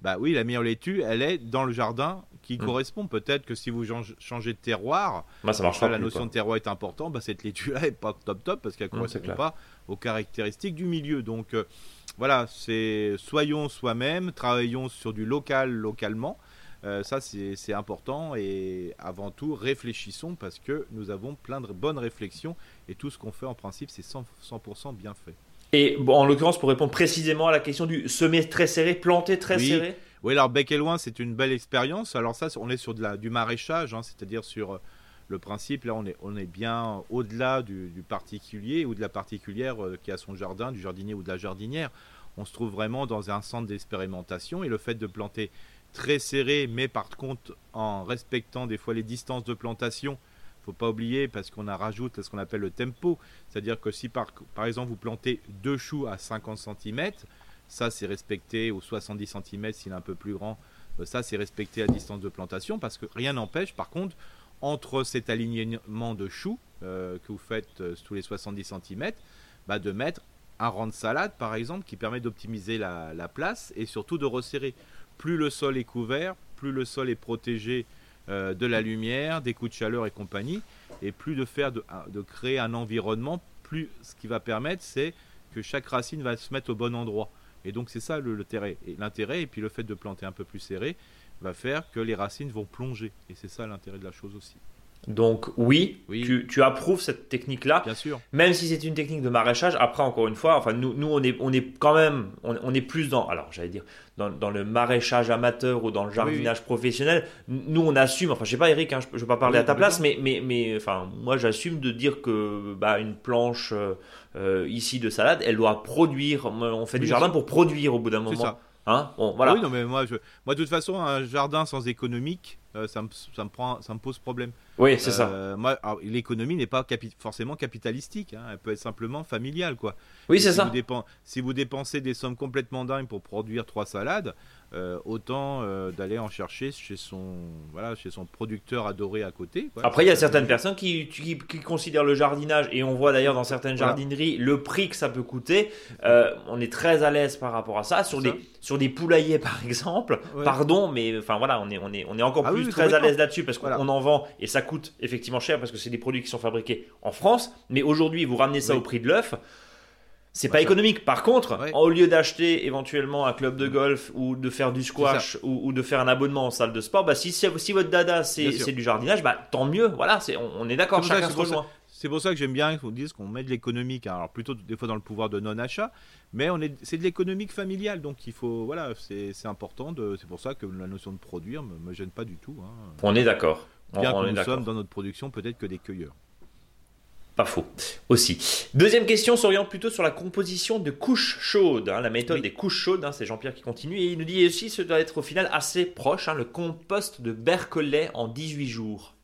Bah oui, la meilleure laitue, elle est dans le jardin qui hmm. correspond. Peut-être que si vous changez de terroir, bah, ça marche la notion de terroir est importante, bah, cette laitue-là est pas top top parce qu'elle ne correspond pas aux caractéristiques du milieu. Donc euh, voilà, c'est soyons soi-même, travaillons sur du local localement. Euh, ça, c'est important. Et avant tout, réfléchissons parce que nous avons plein de bonnes réflexions et tout ce qu'on fait en principe, c'est 100%, 100 bien fait. Et bon, en l'occurrence, pour répondre précisément à la question du semer très serré, planter très serré oui, alors Bec et Loin, c'est une belle expérience. Alors ça, on est sur de la, du maraîchage, hein, c'est-à-dire sur euh, le principe, là on est, on est bien au-delà du, particulier ou de la particulière euh, qui a son jardin, du jardinier ou de la jardinière. On se trouve vraiment dans un centre d'expérimentation et le fait de planter très serré, mais par contre en respectant des fois les distances de plantation, faut pas oublier parce qu'on a rajouté ce qu'on appelle le tempo, c'est-à-dire que si par, exemple vous plantez deux choux à 50 cm, ça, c'est respecté aux 70 cm s'il est un peu plus grand. Euh, ça, c'est respecté à distance de plantation parce que rien n'empêche, par contre, entre cet alignement de choux euh, que vous faites euh, tous les 70 cm, bah, de mettre un rang de salade, par exemple, qui permet d'optimiser la place et surtout de resserrer. Plus le sol est couvert, plus le sol est protégé euh, de la lumière, des coups de chaleur et compagnie, et plus de faire de, créer un environnement, plus ce qui va permettre, c'est que chaque racine va se mettre au bon endroit. Et donc c'est ça le- l'intérêt, et puis le fait de planter un peu plus serré, va faire que les racines vont plonger. Et c'est ça l'intérêt de la chose aussi. Donc oui, Oui. Tu, tu approuves cette technique-là. Bien sûr. Même si c'est une technique de maraîchage, après encore une fois, enfin nous, nous on est on est quand même on, on est plus dans alors j'allais dire dans, dans le maraîchage amateur ou dans le jardinage professionnel. Nous on assume, enfin je sais pas Eric, hein, je, je vais pas parler Oui, à ta place, mais mais mais enfin moi j'assume de dire que bah, une planche euh, euh, ici de salade, elle doit produire. On fait du jardin pour produire au bout d'un C'est moment. ça. Hein? Bon voilà. Oui, non, mais moi, je, moi, de toute façon, un jardin sans économique, euh, ça, me, ça, me prend, ça me pose problème. Oui c'est ça. Euh, Moi, l'économie n'est pas capi- forcément capitalistique. hein, elle peut être simplement familiale, quoi. Oui c'est si ça. Vous si vous dépensez des sommes complètement dingues pour produire trois salades, euh, autant euh, d'aller en chercher chez son, voilà, chez son producteur adoré à côté. quoi. Après, il y a Ça, certaines personnes qui, qui, qui considèrent le jardinage, et on voit d'ailleurs dans certaines Voilà. jardineries le prix que ça peut coûter. Euh, on est très à l'aise par rapport à ça. Sur, des, sur des poulaillers, par exemple, Ouais. pardon, mais enfin voilà, on est, on est, on est encore Ah plus oui, très à l'aise là-dessus parce qu'on Voilà. en vend et ça coûte effectivement cher parce que c'est des produits qui sont fabriqués en France. Mais aujourd'hui, vous ramenez ça Oui. au prix de l'œuf. C'est pas économique. Par contre, Ouais. au lieu d'acheter éventuellement un club de golf ou de faire du squash ou, ou de faire un abonnement en salle de sport, bah si, si votre dada c'est du jardinage, bah tant mieux. Voilà, c'est- on, on est d'accord, chacun se c'est pour rejoint. C'est pour ça que j'aime bien qu'on dise qu'on met de l'économique. hein. Alors plutôt des fois dans le pouvoir de non-achat, mais on est, c'est de l'économique familiale, donc il faut, voilà, c'est, important. De, c'est pour ça que la notion de produire me, me gêne pas du tout. hein. On est d'accord. On, Bien on que est nous sommes dans notre production peut-être que des cueilleurs. Pas faux. Aussi. Deuxième question s'oriente plutôt sur la composition de couches chaudes. hein, la méthode Oui. des couches chaudes, hein, c'est Jean-Pierre qui continue. Et il nous dit aussi, ce doit être au final assez proche, hein, le compost de Berkeley en 18 jours.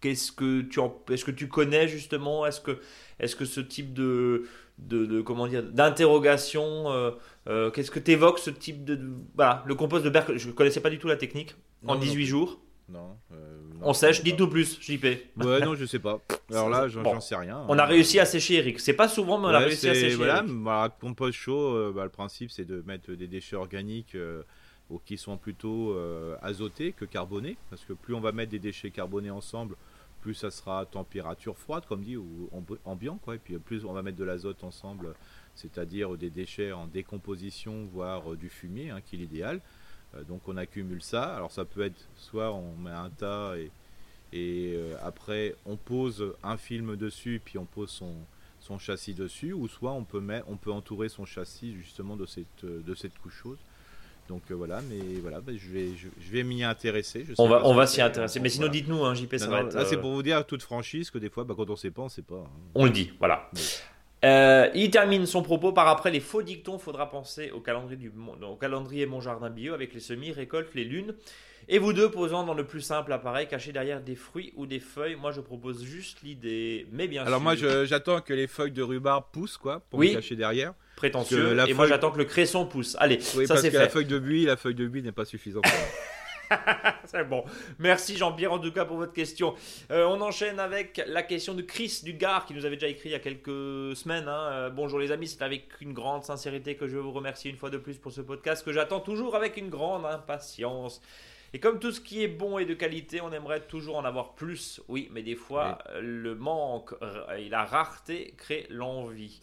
Qu'est-ce que tu en, est-ce que tu connais justement? Est-ce que, est-ce que ce type de, de, de- comment dire, d'interrogation, euh, euh, qu'est-ce que tu évoques ce type de, voilà, le compost de Berkeley? Je connaissais pas du tout la technique. En Non, non 18 plus. jours, Non. euh, non, on sèche. Dites-nous plus, JP. Ouais, non, je sais pas. Alors là, j'en, Bon. sais rien. On a réussi à sécher Eric. C'est pas souvent, mais on a réussi à sécher. Voilà, bah, compost chaud, euh, bah, le principe c'est de mettre des déchets organiques euh, ou qui sont plutôt euh, azotés que carbonés, parce que plus on va mettre des déchets carbonés ensemble, plus ça sera à température froide, comme dit, ou amb- ambiant, quoi. Et puis plus on va mettre de l'azote ensemble, c'est-à-dire des déchets en décomposition, voire euh, du fumier, hein, qui est l'idéal. Euh, donc on accumule ça. Alors ça peut être soit on met un tas et, et euh, après on pose un film dessus, puis on pose son, son châssis dessus, ou soit on peut, mettre, on peut entourer son châssis justement de cette, euh, de cette couche chaude. Donc euh, voilà, mais voilà, bah, je vais, je, je vais m'y intéresser. Je On va, on va s'y intéresser. Mais sinon, voilà. dites-nous, hein, JP, ça Non, va non, être. là, c'est pour vous dire toute franchise que des fois, bah, quand on sait pas, on sait pas. hein. On le dit, voilà. Euh, il termine son propos par après les faux dictons. Faudra penser au calendrier, du, au calendrier Mon Jardin Bio avec les semis, récoltes, les lunes. Et vous deux posant dans le plus simple appareil caché derrière des fruits ou des feuilles. Moi, je propose juste l'idée, mais bien Alors sûr, moi, je- j'attends que les feuilles de rhubarbe poussent, quoi, pour Oui. me cacher derrière. prétentieux. la et moi, j'attends que le cresson pousse. Allez, Oui, ça c'est que la fait. feuille de buis, la feuille de buis n'est pas suffisante. C'est bon. Merci Jean-Pierre en tout cas pour votre question. Euh, on enchaîne avec la question de Chris du Gard qui nous avait déjà écrit il y a quelques semaines. hein. Euh, bonjour les amis, c'est avec une grande sincérité que je vous remercier une fois de plus pour ce podcast que j'attends toujours avec une grande impatience. Et comme tout ce qui est bon et de qualité, on aimerait toujours en avoir plus. Oui, mais des fois, le manque euh, et la rareté créent l'envie.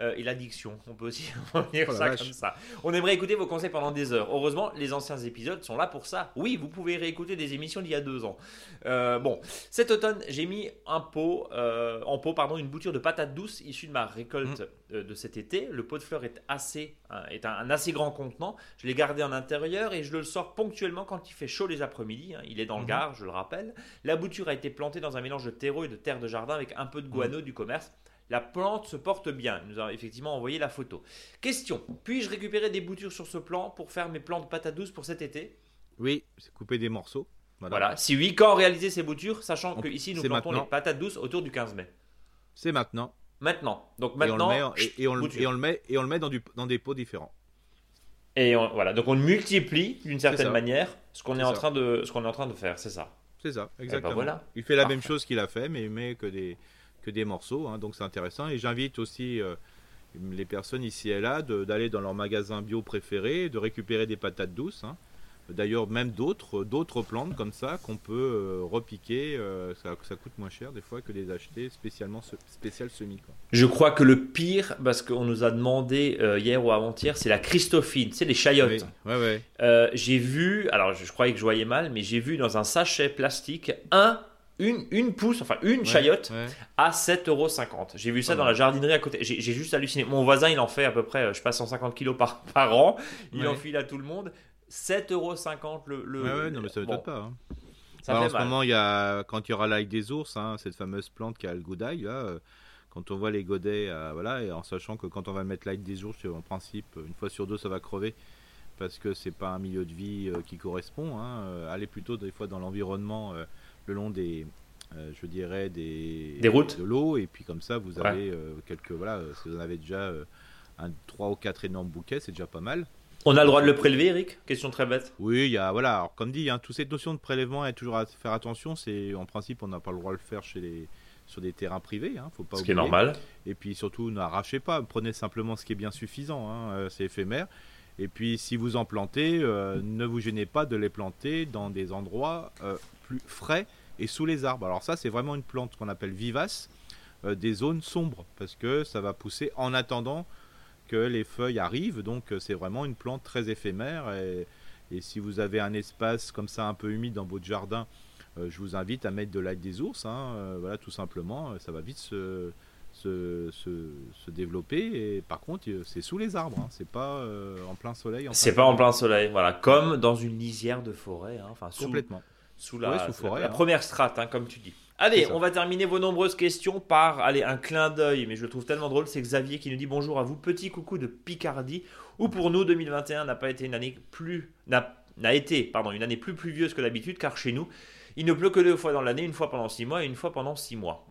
Euh, et l'addiction, on peut aussi dire Oh ça vache. comme ça. On aimerait écouter vos conseils pendant des heures. Heureusement, les anciens épisodes sont là pour ça. Oui, vous pouvez réécouter des émissions d'il y a deux ans. Euh, bon, cet automne, j'ai mis un pot, euh, en pot pardon, une bouture de patates douces issue de ma récolte Mm. de cet été. Le pot de fleurs est assez, hein, est un, un assez grand contenant. Je l'ai gardé en intérieur et je le sors ponctuellement quand il fait chaud les après-midi. hein. Il est dans le Mhm. Gard, je le rappelle. La bouture a été plantée dans un mélange de terreau et de terre de jardin avec un peu de guano du commerce. La plante se porte bien. Il nous a effectivement envoyé la photo. Question puis-je récupérer des boutures sur ce plan pour faire mes plants de patates douces pour cet été? Oui, c'est couper des morceaux. Voilà. Si oui, quand réaliser ces boutures, sachant On- que ici nous plantons maintenant. les patates douces autour du 15 mai. C'est maintenant. Maintenant. Donc Et on maintenant. le met, en- et, et on le, bouture. et on le met, et on le met dans, du, dans des pots différents. Et on- voilà. Donc on multiplie d'une certaine manière ce qu'on est, en train de ce qu'on est en train de faire. C'est ça. C'est ça, ben exactement. voilà. Il fait la même chose qu'il a fait, mais il met que des, que des morceaux. hein, donc c'est intéressant. Et j'invite aussi, euh, les personnes ici et là d'aller dans leur magasin bio préféré, de récupérer des patates douces. hein. D'ailleurs, même d'autres, d'autres plantes comme ça qu'on peut euh, repiquer. euh, ça, ça coûte moins cher des fois que les acheter spécialement spécial semis. Quoi. Je crois que le pire, parce qu'on nous a demandé euh, hier ou avant-hier, c'est la Christophine, c'est les chayottes. Oui, ouais, ouais. Euh, j'ai vu, alors je, je croyais que je voyais mal, mais j'ai vu dans un sachet plastique un, une, une pousse, enfin une Ouais, chayotte ouais. à 7,50€. J'ai vu ça dans la jardinerie à côté. J'ai juste halluciné. Mon voisin, il en fait à peu près, je sais pas, 150 kilos par, par an. Il Ouais. en file à tout le monde. 7,50€ le, le. Ouais, ouais, non, mais ça ne bon, pas. hein. ça Bah, fait en ce moment, il y a, quand il y aura l'ail des ours, hein, cette fameuse plante qui a le goût d'ail, là, euh, quand on voit les godets, euh, voilà, et en sachant que quand on va mettre l'ail des ours, en principe, une fois sur deux, ça va crever parce que c'est pas un milieu de vie euh, qui correspond. Hein, euh, allez plutôt des fois dans l'environnement, euh, le long des, euh, je dirais des, Des routes. de l'eau, et puis comme ça, vous Ouais. avez euh, quelques, voilà, euh, si vous en avez déjà euh, un, trois ou quatre énormes bouquets, c'est déjà pas mal. On a le droit de le prélever, Eric? Question très bête. Oui, il y a voilà, alors comme dit, hein, toute cette notion de prélèvement est toujours à faire attention. C'est en principe, on n'a pas le droit de le faire chez les sur des terrains privés, hein, faut pas Ce qui est normal. Et puis surtout, n'arrachez pas, prenez simplement ce qui est bien suffisant, hein, euh, c'est éphémère. Et puis si vous en plantez, euh, ne vous gênez pas de les planter dans des endroits euh, plus frais et sous les arbres. Alors ça, c'est vraiment une plante qu'on appelle vivace, euh, des zones sombres, parce que ça va pousser en attendant que les feuilles arrivent. Donc euh, c'est vraiment une plante très éphémère. Et, et si vous avez un espace comme ça un peu humide dans votre jardin, euh, je vous invite à mettre de l'ail des ours. hein, euh, voilà, tout simplement, ça va vite se, se, se- se développer. Et par contre, c'est sous les arbres. hein, c'est pas euh, en plein soleil. C'est pas en plein soleil, voilà. Comme dans une lisière de forêt, hein, enfin sous, Complètement. sous la, Ouais, sous forêt, la hein. première strate, comme tu dis. Allez, on va terminer vos nombreuses questions par allez, un clin d'œil, mais je le trouve tellement drôle. C'est Xavier qui nous dit bonjour à vous, petit coucou de Picardie, où pour nous 2021 n'a pas été une année plus n'a été pardon une année plus pluvieuse que d'habitude, car chez nous il ne pleut que deux fois dans l'année, une fois pendant six mois et une fois pendant six mois.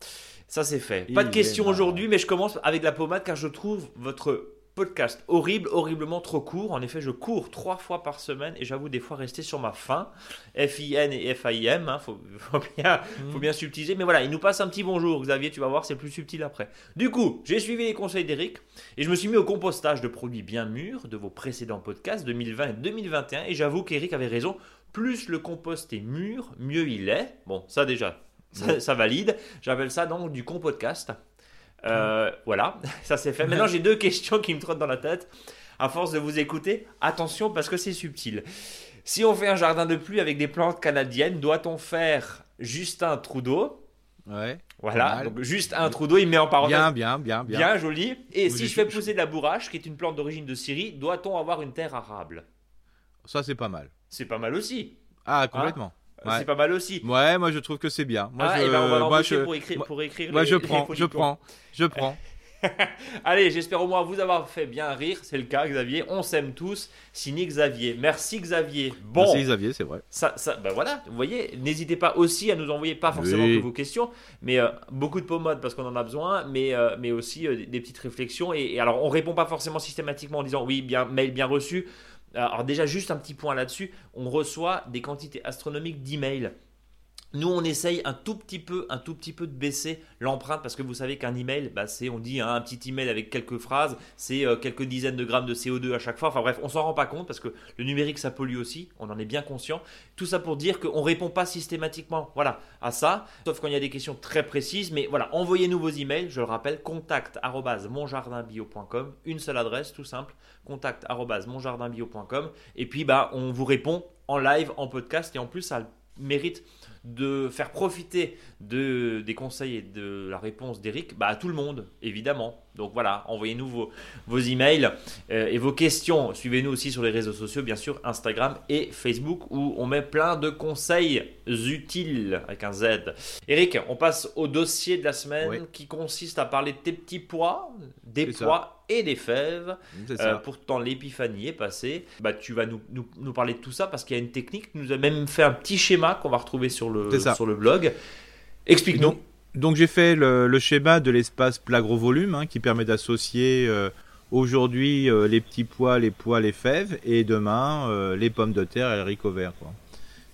Ça c'est fait. Pas de questions aujourd'hui, mais je commence avec la pommade car je trouve votre podcast horrible, horriblement trop court. En effet, je cours trois fois par semaine et j'avoue des fois rester sur ma faim. F-I-N et F-A-I-M, hein, faut, faut bien, faut bien subtiliser. Mais voilà, il nous passe un petit bonjour, Xavier, tu vas voir, c'est plus subtil après. Du coup, j'ai suivi les conseils d'Eric et je me suis mis au compostage de produits bien mûrs de vos précédents podcasts 2020 et 2021. Et j'avoue qu'Eric avait raison, plus le compost est mûr, mieux il est. Bon, ça déjà, ça, ça valide. J'appelle ça donc du compodcast. Euh, voilà, ça c'est fait. Maintenant, j'ai deux questions qui me trottent dans la tête. À force de vous écouter, attention parce que c'est subtil. Si on fait un jardin de pluie avec des plantes canadiennes, doit-on faire Justin Trudeau? Ouais. Voilà, donc juste un trou d'eau, il met en parenthèse. Bien, bien, bien, bien. Bien joli. Et si je fais pousser de la bourrache, qui est une plante d'origine de Syrie, doit-on avoir une terre arable? Ça, c'est pas mal. C'est pas mal aussi. Ah, complètement. Euh, Ouais. C'est pas mal aussi. Ouais, moi je trouve que c'est bien. Moi, ah, je, et ben on va moi, l'embaucher je, pour écrire, moi- pour écrire moi, les- je les prends, je prends, je prends. Allez, j'espère au moins vous avoir fait bien rire. C'est le cas, Xavier. On s'aime tous. Signé Xavier. Merci, Xavier. Bon, Merci Xavier, c'est vrai. ça, ça, ben voilà, vous voyez, n'hésitez pas aussi à nous envoyer pas forcément Oui. que vos questions, mais euh, beaucoup de pomades parce qu'on en a besoin, mais, euh, mais aussi euh, des, des petites réflexions. Et, et alors, on répond pas forcément systématiquement en disant oui, bien, mail bien reçu. Alors déjà, juste un petit point là-dessus, on reçoit des quantités astronomiques d'emails. Nous, on essaye un tout petit peu, un tout petit peu de baisser l'empreinte parce que vous savez qu'un email, bah, c'est, on dit hein, un petit email avec quelques phrases, c'est euh, quelques dizaines de grammes de CO2 à chaque fois. Enfin bref, on s'en rend pas compte parce que le numérique ça pollue aussi, on en est bien conscient. Tout ça pour dire qu'on répond pas systématiquement, voilà, à ça, sauf quand il y a des questions très précises. Mais voilà, envoyez-nous vos emails. Je le rappelle, contact monjardinbio.com, une seule adresse, tout simple, contact monjardinbio.com. Et puis bah, on vous répond en live, en podcast, et en plus ça mérite de faire profiter de, des conseils et de la réponse d'Eric bah, à tout le monde, évidemment. Donc voilà, envoyez-nous vos, vos emails euh, et vos questions. Suivez-nous aussi sur les réseaux sociaux, bien sûr, Instagram et Facebook, où on met plein de conseils utiles avec un Z. Eric, on passe au dossier de la semaine Oui. qui consiste à parler de tes petits pois, des ça. pois et des fèves. Euh, pourtant, l'épiphanie est passée. Bah, tu vas nous, nous, nous parler de tout ça parce qu'il y a une technique. Tu nous as même fait un petit schéma qu'on va retrouver sur le, sur le blog. Explique-nous. Donc, j'ai fait le, le schéma de l'espace plat gros volume hein, qui permet d'associer euh, aujourd'hui euh, les petits pois, les pois, les fèves et demain euh, les pommes de terre et les haricots verts.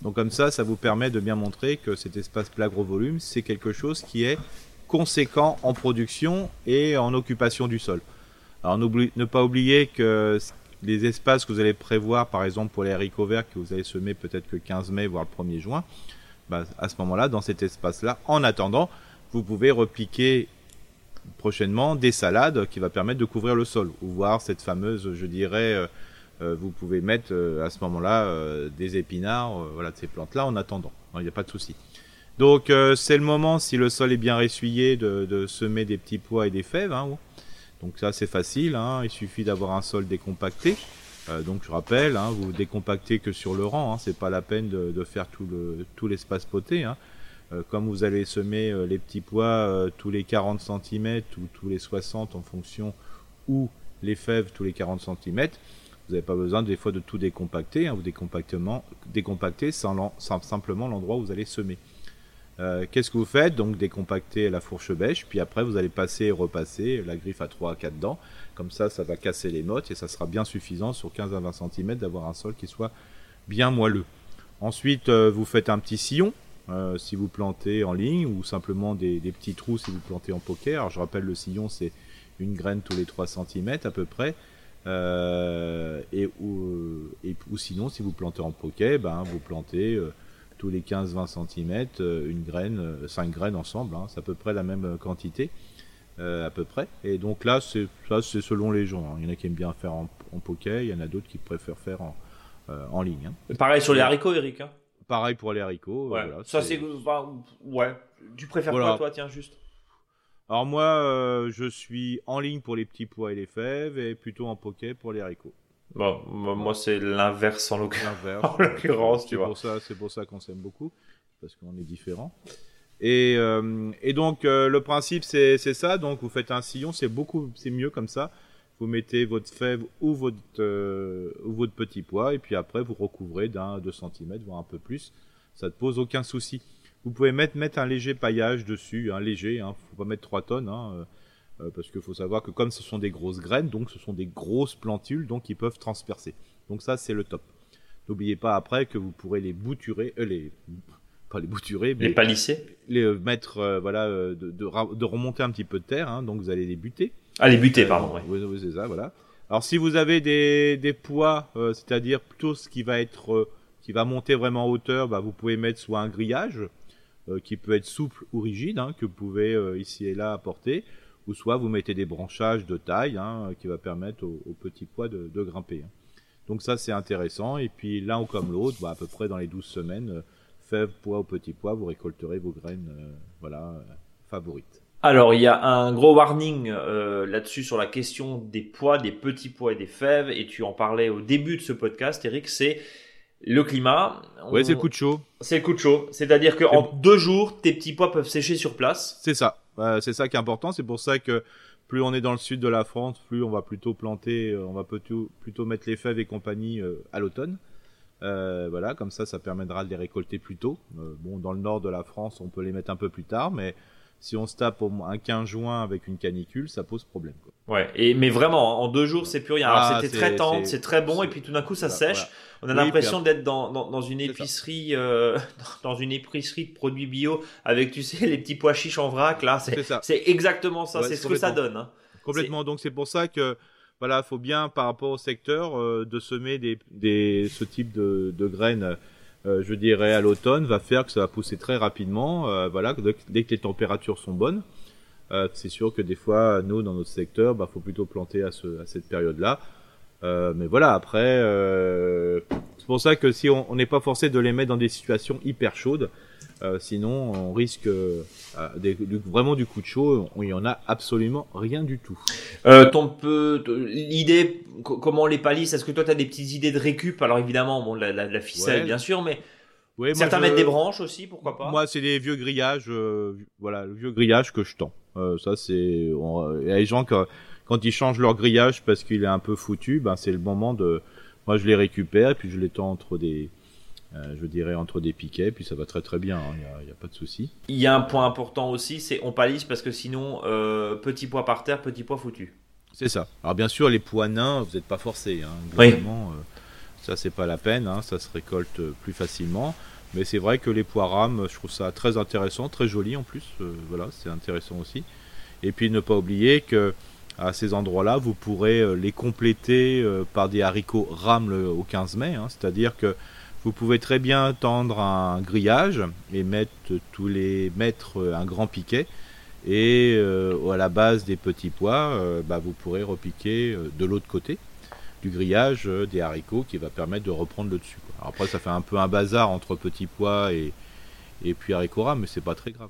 Donc comme ça, ça vous permet de bien montrer que cet espace plat gros volume, c'est quelque chose qui est conséquent en production et en occupation du sol. Alors ne pas oublier que les espaces que vous allez prévoir, par exemple pour les haricots verts que vous allez semer peut-être que 15 mai, voire le 1er juin, bah, à ce moment-là, dans cet espace-là, en attendant, vous pouvez repliquer prochainement des salades qui va permettre de couvrir le sol, ou voir cette fameuse, je dirais, euh, euh, vous pouvez mettre euh, à ce moment-là des épinards, voilà, de ces plantes-là en attendant. Il n'y a pas de souci. Donc c'est le moment, si le sol est bien ressuyé, de, semer des petits pois et des fèves. Hein, donc ça c'est facile, hein. il suffit d'avoir un sol décompacté. Donc je rappelle, hein, vous décompactez que sur le rang, hein, c'est pas la peine de, faire tout l'espace poté. Hein. Euh, comme vous allez semer euh, les petits pois tous les 40 cm ou tous les 60 en fonction, ou les fèves tous les 40 cm, vous n'avez pas besoin des fois de tout décompacter. vous décompactez sans, simplement l'endroit où vous allez semer. Euh, qu'est-ce que vous faites? Donc décompacter la fourche bêche, puis après vous allez passer et repasser la griffe à 3 à 4 dents. Comme ça, ça va casser les mottes et ça sera bien suffisant sur 15 à 20 cm d'avoir un sol qui soit bien moelleux. Ensuite, euh, vous faites un petit sillon euh, si vous plantez en ligne ou simplement des, petits trous si vous plantez en poker. Alors je rappelle, le sillon c'est une graine tous les 3 cm à peu près. et, ou, ou, sinon, si vous plantez en poker, ben, vous plantez tous les 15-20 cm, euh, une graine, 5 euh, graines ensemble, hein, c'est à peu près la même quantité, euh, à peu près. Et donc là, c'est ça, c'est selon les gens. Hein. Il y en a qui aiment bien faire en, en poké, il y en a d'autres qui préfèrent faire en, en ligne. Hein. Pareil sur les haricots, Eric. Pareil pour les haricots. Ouais. ça c'est, ouais. Tu préfères quoi, toi, tiens, juste? Alors moi, je suis en ligne pour les petits pois et les fèves et plutôt en poké pour les haricots. Bon, moi c'est l'inverse en l'occurrence, tu vois. c'est pour ça qu'on s'aime beaucoup, parce qu'on est différents. Et, euh, et donc euh, le principe c'est ça, donc vous faites un sillon, c'est beaucoup, c'est mieux comme ça. Vous mettez votre fève ou votre euh, ou votre petit pois, et puis après vous recouvrez d'un deux centimètres, voire un peu plus. Ça ne pose aucun souci. Vous pouvez mettre mettre un léger paillage dessus, un léger, hein, faut pas mettre 3 tonnes. Hein, euh, parce qu'il faut savoir que comme ce sont des grosses graines, donc ce sont des grosses plantules, donc ils peuvent transpercer. Donc ça, c'est le top. N'oubliez pas après que vous pourrez les bouturer, euh, les pas les bouturer, mais les palisser, les euh, mettre, voilà, de, de, remonter un petit peu de terre, hein, donc vous allez les buter. Ah, les buter, pardon. Oui, oui c'est ça, voilà. Alors si vous avez des, des poids, c'est-à-dire plutôt ce qui va être, qui va monter vraiment en hauteur, bah, vous pouvez mettre soit un grillage, qui peut être souple ou rigide, hein, que vous pouvez ici et là apporter ou soit vous mettez des branchages de taille hein, qui va permettre aux, petits pois de, grimper. Hein. Donc ça c'est intéressant et puis l'un ou comme l'autre, bah, à peu près dans les 12 semaines, euh, fèves, pois ou petits pois, vous récolterez vos graines euh, voilà, euh, favorites. Alors il y a un gros warning là-dessus sur la question des pois, des petits pois et des fèves et tu en parlais au début de ce podcast Eric, c'est le climat. Oui, c'est le coup de chaud. C'est le coup de chaud. C'est-à-dire qu'en deux jours, tes petits pois peuvent sécher sur place. C'est ça c'est ça qui est important. C'est pour ça que plus on est dans le sud de la France, plus on va plutôt planter, euh, on va plutôt, plutôt mettre les fèves et compagnie euh, à l'automne. Euh, voilà, comme ça, ça permettra de les récolter plus tôt. bon, dans le nord de la France, on peut les mettre un peu plus tard, mais si on se tape au un 15 juin avec une canicule, ça pose problème. Ouais, et mais vraiment, en deux jours, c'est plus rien. Alors ah, c'était très tendre, c'est très bon, et puis tout d'un coup, ça sèche. On a l'impression d'être dans, dans, dans, une épicerie, euh, dans une épicerie de produits bio avec, tu sais, les petits pois chiches en vrac. Là, c'est exactement ça. c'est ce que ça donne. Hein. Complètement. Donc c'est pour ça que voilà, faut bien par rapport au secteur euh, de semer des, des, ce type de, de graines. Euh, je dirais à l'automne va faire que ça va pousser très rapidement. Euh, voilà, dès que les températures sont bonnes. Euh, c'est sûr que des fois, nous, dans notre secteur, bah, faut plutôt planter à, ce, à cette période-là. Mais voilà, après, c'est pour ça que si on n'est pas forcé de les mettre dans des situations hyper chaudes, euh, sinon on risque euh, des, vraiment du coup de chaud. Il y en a absolument rien du tout. Euh, l'idée, comment on les palisse Est-ce que toi tu as des petites idées de récup? Alors évidemment, bon, la, la, la ficelle bien sûr, mais certains mettent des branches aussi, pourquoi pas? Moi, c'est des vieux grillages, voilà, le vieux grillage que je tends. ça, c'est il y a des gens qui quand ils changent leur grillage parce qu'il est un peu foutu, ben c'est le moment de. Moi, je les récupère et puis je les tends entre des, euh, je dirais entre des piquets, puis ça va très très bien, il hein, n'y a, pas de souci. Il y a un point important aussi, c'est on palisse parce que sinon, euh, petit poids par terre, petit poids foutu. C'est ça. Alors bien sûr, les poids nains, vous n'êtes pas forcé. Hein, globalement, euh, ça c'est pas la peine, hein, ça se récolte plus facilement. Mais c'est vrai que les pois rames, je trouve ça très intéressant, très joli en plus. voilà, c'est intéressant aussi. Et puis ne pas oublier que à ces endroits-là, vous pourrez les compléter par des haricots rames au 15 mai. Hein. C'est-à-dire que vous pouvez très bien tendre un grillage et mettre tous les mettre un grand piquet. Et à la base des petits pois, bah, vous pourrez repiquer de l'autre côté du grillage des haricots qui va permettre de reprendre le dessus. après, ça fait un peu un bazar entre petits pois et, et puis haricots rames, mais c'est pas très grave.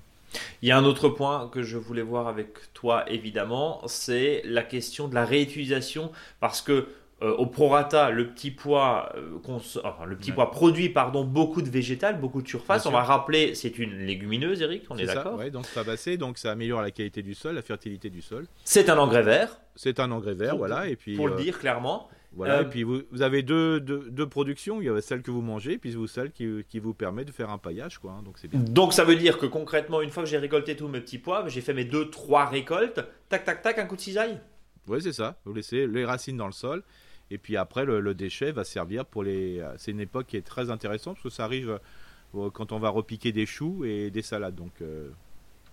Il y a un autre point que je voulais voir avec toi, évidemment, c'est la question de la réutilisation, parce que euh, au prorata, le petit pois, euh, le petit pois produit pardon beaucoup de végétal, beaucoup de surface. on va rappeler, c'est une légumineuse, Eric, on est, d'accord? Oui, donc ça donc ça améliore la qualité du sol, la fertilité du sol. C'est un engrais vert. C'est un engrais vert, voilà, et puis pour le euh, dire clairement. Voilà, et puis vous, avez deux, deux, productions, il y a celle que vous mangez, puis vous celle qui, qui, vous permet de faire un paillage, quoi. Hein, donc c'est bien. Donc ça veut dire que concrètement, une fois que j'ai récolté tous mes petits pois, j'ai fait mes deux, trois récoltes, tac, tac, tac, un coup de cisaille. Oui, c'est ça. Vous laissez les racines dans le sol, et puis après le, déchet va servir pour les. Euh, c'est une époque qui est très intéressante parce que ça arrive euh, quand on va repiquer des choux et des salades, donc. Euh,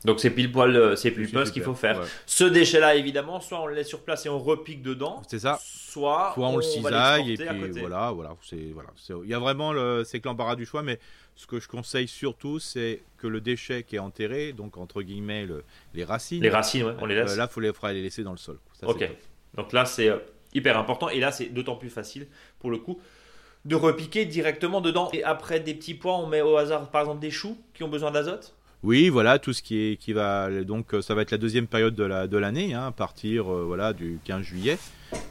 donc c'est pile poil, euh, c'est pile poil ce qu'il faut faire. Ce déchet-là, évidemment, soit on le laisse sur place et on repique dedans. C'est ça. Soit, on, le cisaille et puis voilà, voilà. C'est voilà. Il y a vraiment le, c'est que l'embarras du choix, mais ce que je conseille surtout, c'est que le déchet qui est enterré, donc entre guillemets les racines. Les racines, on les laisse. Euh, là, faut les, les laisser dans le sol. ok. Donc là, c'est euh, hyper important et là, c'est d'autant plus facile pour le coup de repiquer directement dedans. Et après des petits pois, on met au hasard, par exemple, des choux qui ont besoin d'azote. Oui, voilà, tout ce qui est qui va donc euh, ça va être la deuxième période de la de l'année, hein, à partir euh, voilà du 15 juillet,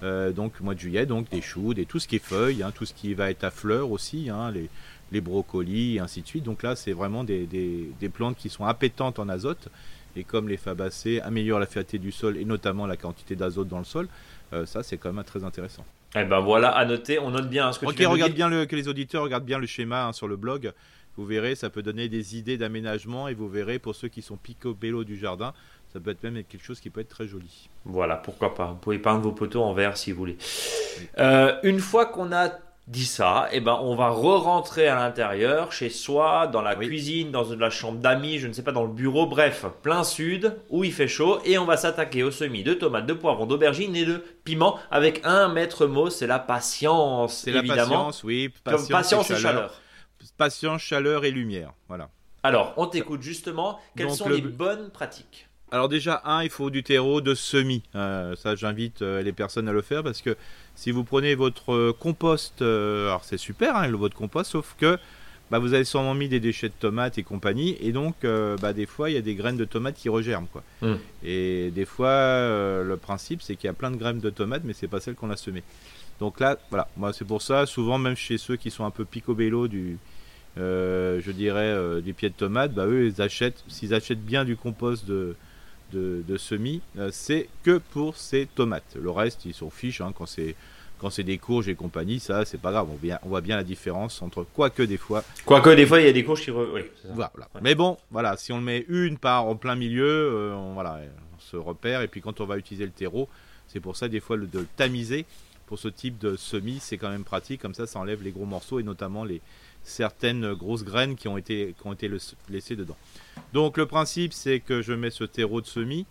euh, donc mois de juillet, donc des choux, des tout ce qui est feuilles, hein, tout ce qui va être à fleurs aussi, hein, les les brocolis, et ainsi de suite. Donc là, c'est vraiment des, des, des, plantes qui sont appétantes en azote et comme les fabacées améliorent la fertilité du sol et notamment la quantité d'azote dans le sol, ça c'est quand même très intéressant. Eh ben voilà, à noter, on note bien ce que tu viens regarde bien le, que les auditeurs regardent bien le schéma sur le blog. Vous verrez, ça peut donner des idées d'aménagement et vous verrez pour ceux qui sont picobello du jardin, ça peut être même quelque chose qui peut être très joli. Voilà, pourquoi pas. Vous pouvez peindre vos poteaux en vert si vous voulez. Euh, une fois qu'on a dit ça, eh ben, on va re-rentrer à l'intérieur, chez soi, dans la cuisine, dans la chambre d'amis, je ne sais pas, dans le bureau, bref, plein sud, où il fait chaud, et on va s'attaquer au semis de tomates, de poivrons, d'aubergines et de piments, avec un maître mot, c'est la patience, C'est la patience, oui. Patience, et chaleur patience, chaleur et lumière. Voilà. Alors, on t'écoute justement. Quelles sont les bonnes pratiques alors déjà, un, il faut du terreau de semis. Euh, ça, j'invite euh, les personnes à le faire parce que si vous prenez votre euh, compost, alors c'est super, hein, votre compost, sauf que bah, vous avez sûrement mis des déchets de tomates et compagnie, et donc bah, des fois, il y a des graines de tomates qui regerment. Quoi. Hmm. Et des fois, le principe, c'est qu'il y a plein de graines de tomates, mais c'est pas celles qu'on a semées. Donc là, voilà, moi c'est pour ça, souvent même chez ceux qui sont un peu picobello du, euh, je dirais, euh, des pieds de tomates, bah, eux, ils achètent, s'ils achètent bien du compost de, de, semis, euh, c'est que pour ces tomates. Le reste, ils s'en fichent hein, quand c'est quand c'est des courges et compagnie, ça c'est pas grave. On, on voit bien la différence entre quoique des fois. Quoique des fois il y a des courges qui. Oui, voilà. Mais bon, voilà, si on le met une par en plein milieu, on, voilà, on se repère. Et puis quand on va utiliser le terreau, c'est pour ça des fois de le tamiser pour ce type de semis, c'est quand même pratique. Comme ça, ça enlève les gros morceaux et notamment les, certaines grosses graines qui ont été, laissées dedans. Donc le principe c'est que je mets ce terreau de semis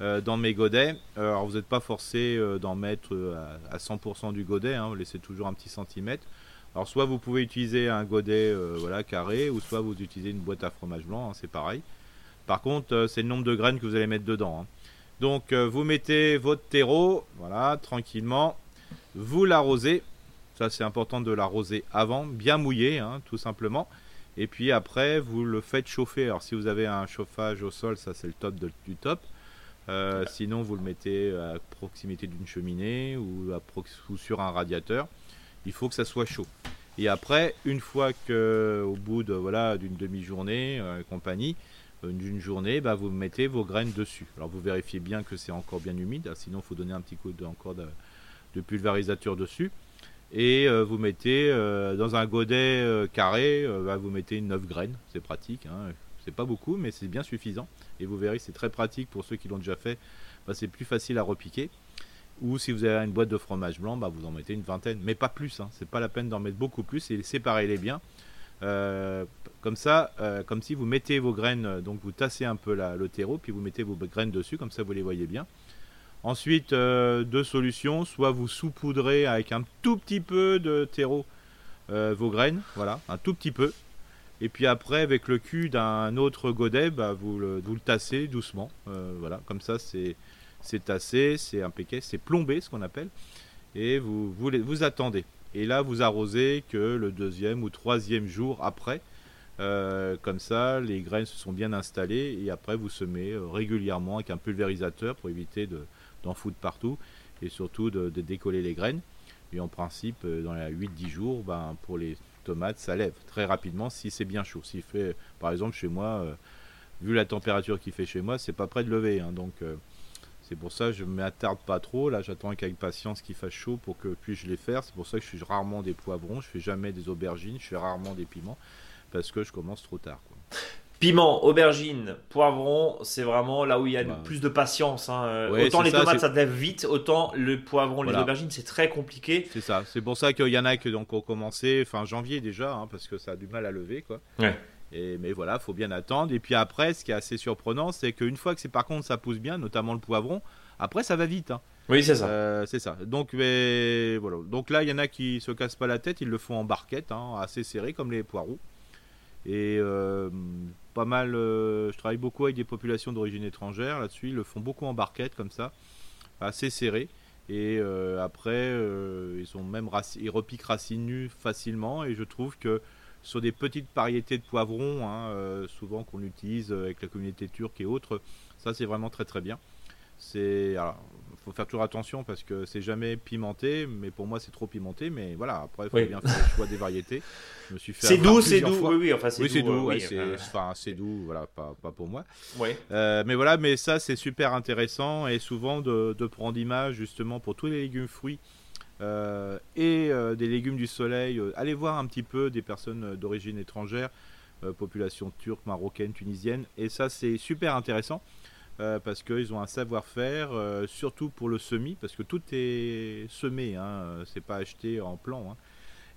euh, dans mes godets. Euh, alors vous n'êtes pas forcé euh, d'en mettre à, 100% du godet, hein, vous laissez toujours un petit centimètre. Alors soit vous pouvez utiliser un godet voilà, carré, ou soit vous utilisez une boîte à fromage blanc, hein, c'est pareil. Par contre, c'est le nombre de graines que vous allez mettre dedans. Hein. Donc vous mettez votre terreau, voilà, tranquillement, vous l'arrosez, ça, c'est important de l'arroser avant, bien mouillé, hein, tout simplement. Et puis après, vous le faites chauffer. Alors, si vous avez un chauffage au sol, ça, c'est le top du top. Euh, sinon, vous le mettez à proximité d'une cheminée ou, sur un radiateur. Il faut que ça soit chaud. Et après, une fois que, au bout de voilà d'une demi-journée, euh, compagnie, euh, d'une journée, bah, vous mettez vos graines dessus. Alors, vous vérifiez bien que c'est encore bien humide. Sinon, il faut donner un petit coup de, encore de pulvérisateur dessus et euh, vous mettez euh, dans un godet euh, carré, bah, vous mettez 9 graines, c'est pratique, hein. c'est pas beaucoup mais c'est bien suffisant et vous verrez c'est très pratique pour ceux qui l'ont déjà fait, bah, c'est plus facile à repiquer. Ou si vous avez une boîte de fromage blanc, bah, vous en mettez une vingtaine, mais pas plus, hein. c'est pas la peine d'en mettre beaucoup plus et séparez-les bien. comme ça, comme si vous mettez vos graines, donc vous tassez un peu le terreau, puis vous mettez vos graines dessus, comme ça vous les voyez bien. Ensuite, euh, deux solutions. Soit vous saupoudrez avec un tout petit peu de terreau euh, vos graines, voilà, un tout petit peu. Et puis après, avec le cul d'un autre godet, bah, vous, le, tassez doucement. Euh, voilà, comme ça, c'est tassé, c'est impeccable, c'est plombé, ce qu'on appelle. Et vous, attendez. Et là, vous arrosez que le deuxième ou troisième jour après. Comme ça, les graines se sont bien installées et après vous semez régulièrement avec un pulvérisateur pour éviter de- d'en foutre partout et surtout de, décoller les graines. Et en principe, euh, dans les 8-10 jours, ben, pour les tomates, ça lève très rapidement si c'est bien chaud. Par exemple, chez moi, euh, vu la température qu'il fait chez moi, c'est pas près de lever. hein. donc, euh, c'est pour ça que je ne m'attarde pas trop. Là, j'attends avec patience qu'il fasse chaud pour que puisse les faire. C'est pour ça que je fais rarement des poivrons, je fais jamais des aubergines, je fais rarement des piments parce que je commence trop tard. Piment, aubergine, poivron, c'est vraiment là où il y a le Bah. plus de patience. hein. Euh, Ouais, autant les ça, tomates ça lève vite, autant le poivron, les aubergines c'est très compliqué. C'est ça. C'est pour ça qu'il y en a qui ont commencé fin janvier déjà, hein, parce que ça a du mal à lever. Quoi. Ouais. Et, mais voilà, faut bien attendre. Et puis après, ce qui est assez surprenant, c'est qu'une fois que c'est par contre ça pousse bien, notamment le poivron, après ça va vite. hein. Oui, c'est ça. Euh, c'est ça. Donc, mais, voilà. Donc là, il y en a qui se cassent pas la tête, ils le font en barquette, assez serré comme les poireaux. Et euh, pas mal, euh, je travaille beaucoup avec des populations d'origine étrangère là-dessus, ils le font beaucoup en barquette comme ça, assez serré. Et euh, après, euh, ils sont même ils repiquent racines nues facilement. Et je trouve que sur des petites variétés de poivrons, hein, souvent qu'on utilise avec la communauté turque et autres, ça c'est vraiment très très bien. C'est, faut faire toujours attention parce que c'est jamais pimenté, mais pour moi c'est trop pimenté. Mais voilà, après il faut Oui. bien faire le choix des variétés. Je me suis fait C'est doux, c'est doux. fois. Oui, oui, enfin c'est Oui, c'est doux. doux, euh, oui, c'est, euh, enfin, c'est doux, voilà, pas, pas pour moi. ouais. Euh, mais voilà, mais ça c'est super intéressant et souvent de, de prendre image justement pour tous les légumes fruits euh, et des légumes du soleil. Allez voir un petit peu des personnes d'origine étrangère, population turque, marocaine, tunisienne, et ça c'est super intéressant. Euh, parce qu'ils ont un savoir-faire, euh, surtout pour le semis, parce que tout est semé, hein, euh, c'est pas acheté en plan. hein.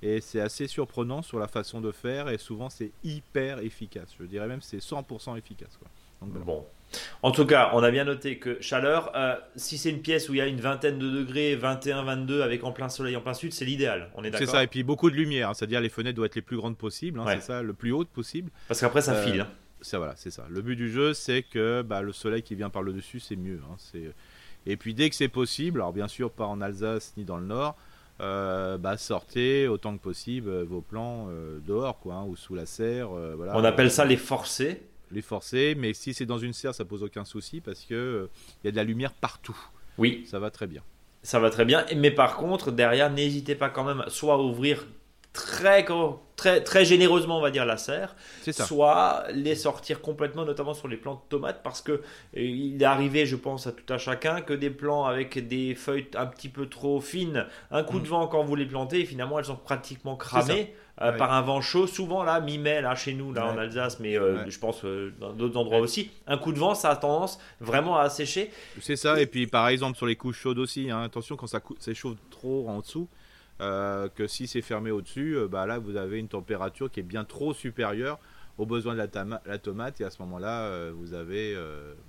Et c'est assez surprenant sur la façon de faire, et souvent c'est hyper efficace. Je dirais même c'est 100% efficace. Quoi. Donc, voilà. Bon. En tout cas, on a bien noté que chaleur, euh, si c'est une pièce où il y a une vingtaine de degrés, 21, 22, avec en plein soleil, en plein sud, c'est l'idéal. On est C'est d'accord ça, et puis beaucoup de lumière, hein, c'est-à-dire les fenêtres doivent être les plus grandes possibles, hein, Ouais. c'est ça, le plus haute possible. Parce qu'après, ça Euh, file. hein. Ça, voilà, c'est ça. Le but du jeu, c'est que bah, le soleil qui vient par le dessus, c'est mieux. hein, c'est... Et puis dès que c'est possible, alors bien sûr pas en Alsace ni dans le Nord, euh, bah, sortez autant que possible euh, vos plants euh, dehors, quoi, hein, ou sous la serre. euh, voilà. On appelle ça les forcés. les forcer, mais si c'est dans une serre, ça pose aucun souci parce que il y a de la lumière partout. Oui, Ça va très bien. ça va très bien. Mais par contre, derrière, n'hésitez pas quand même soit à ouvrir très, très, très généreusement, on va dire, la serre, soit les sortir complètement, notamment sur les plants de tomates, parce que euh, il est arrivé, je pense, à tout un chacun, que des plants avec des feuilles un petit peu trop fines, un coup de Mm. vent quand vous les plantez, finalement, elles sont pratiquement cramées. euh, Ouais. par un vent chaud, souvent là, mi-mai, là chez nous, là en. Alsace, mais euh, Ouais. je pense euh, dans d'autres endroits aussi, un coup de vent, ça a tendance vraiment à assécher. C'est ça, et puis par exemple sur les couches chaudes aussi, hein, attention quand ça s'échauffe trop en dessous, euh, que si c'est fermé au-dessus, euh, bah là vous avez une température qui est bien trop supérieure aux besoins de la, tomate, et à ce moment-là euh, vous avez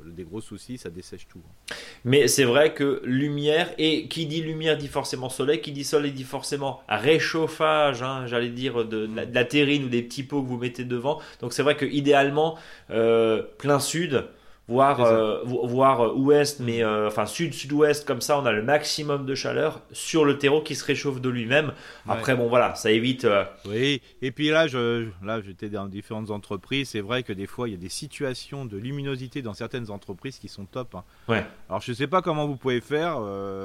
des gros soucis, ça dessèche tout. hein. Mais c'est vrai que lumière, et qui dit lumière dit forcément soleil, qui dit soleil dit forcément réchauffage, hein, j'allais dire de, la, terrine ou des petits pots que vous mettez devant. Donc c'est vrai que idéalement, plein sud, voire, euh, voire euh, ouest, mais euh, enfin sud, sud-ouest, comme ça on a le maximum de chaleur sur le terreau qui se réchauffe de lui-même. Après, bon voilà, ça évite. euh, Oui, et puis là, je, là j'étais dans différentes entreprises, c'est vrai que des fois il y a des situations de luminosité dans certaines entreprises qui sont top. hein. Ouais. Alors je sais pas comment vous pouvez faire.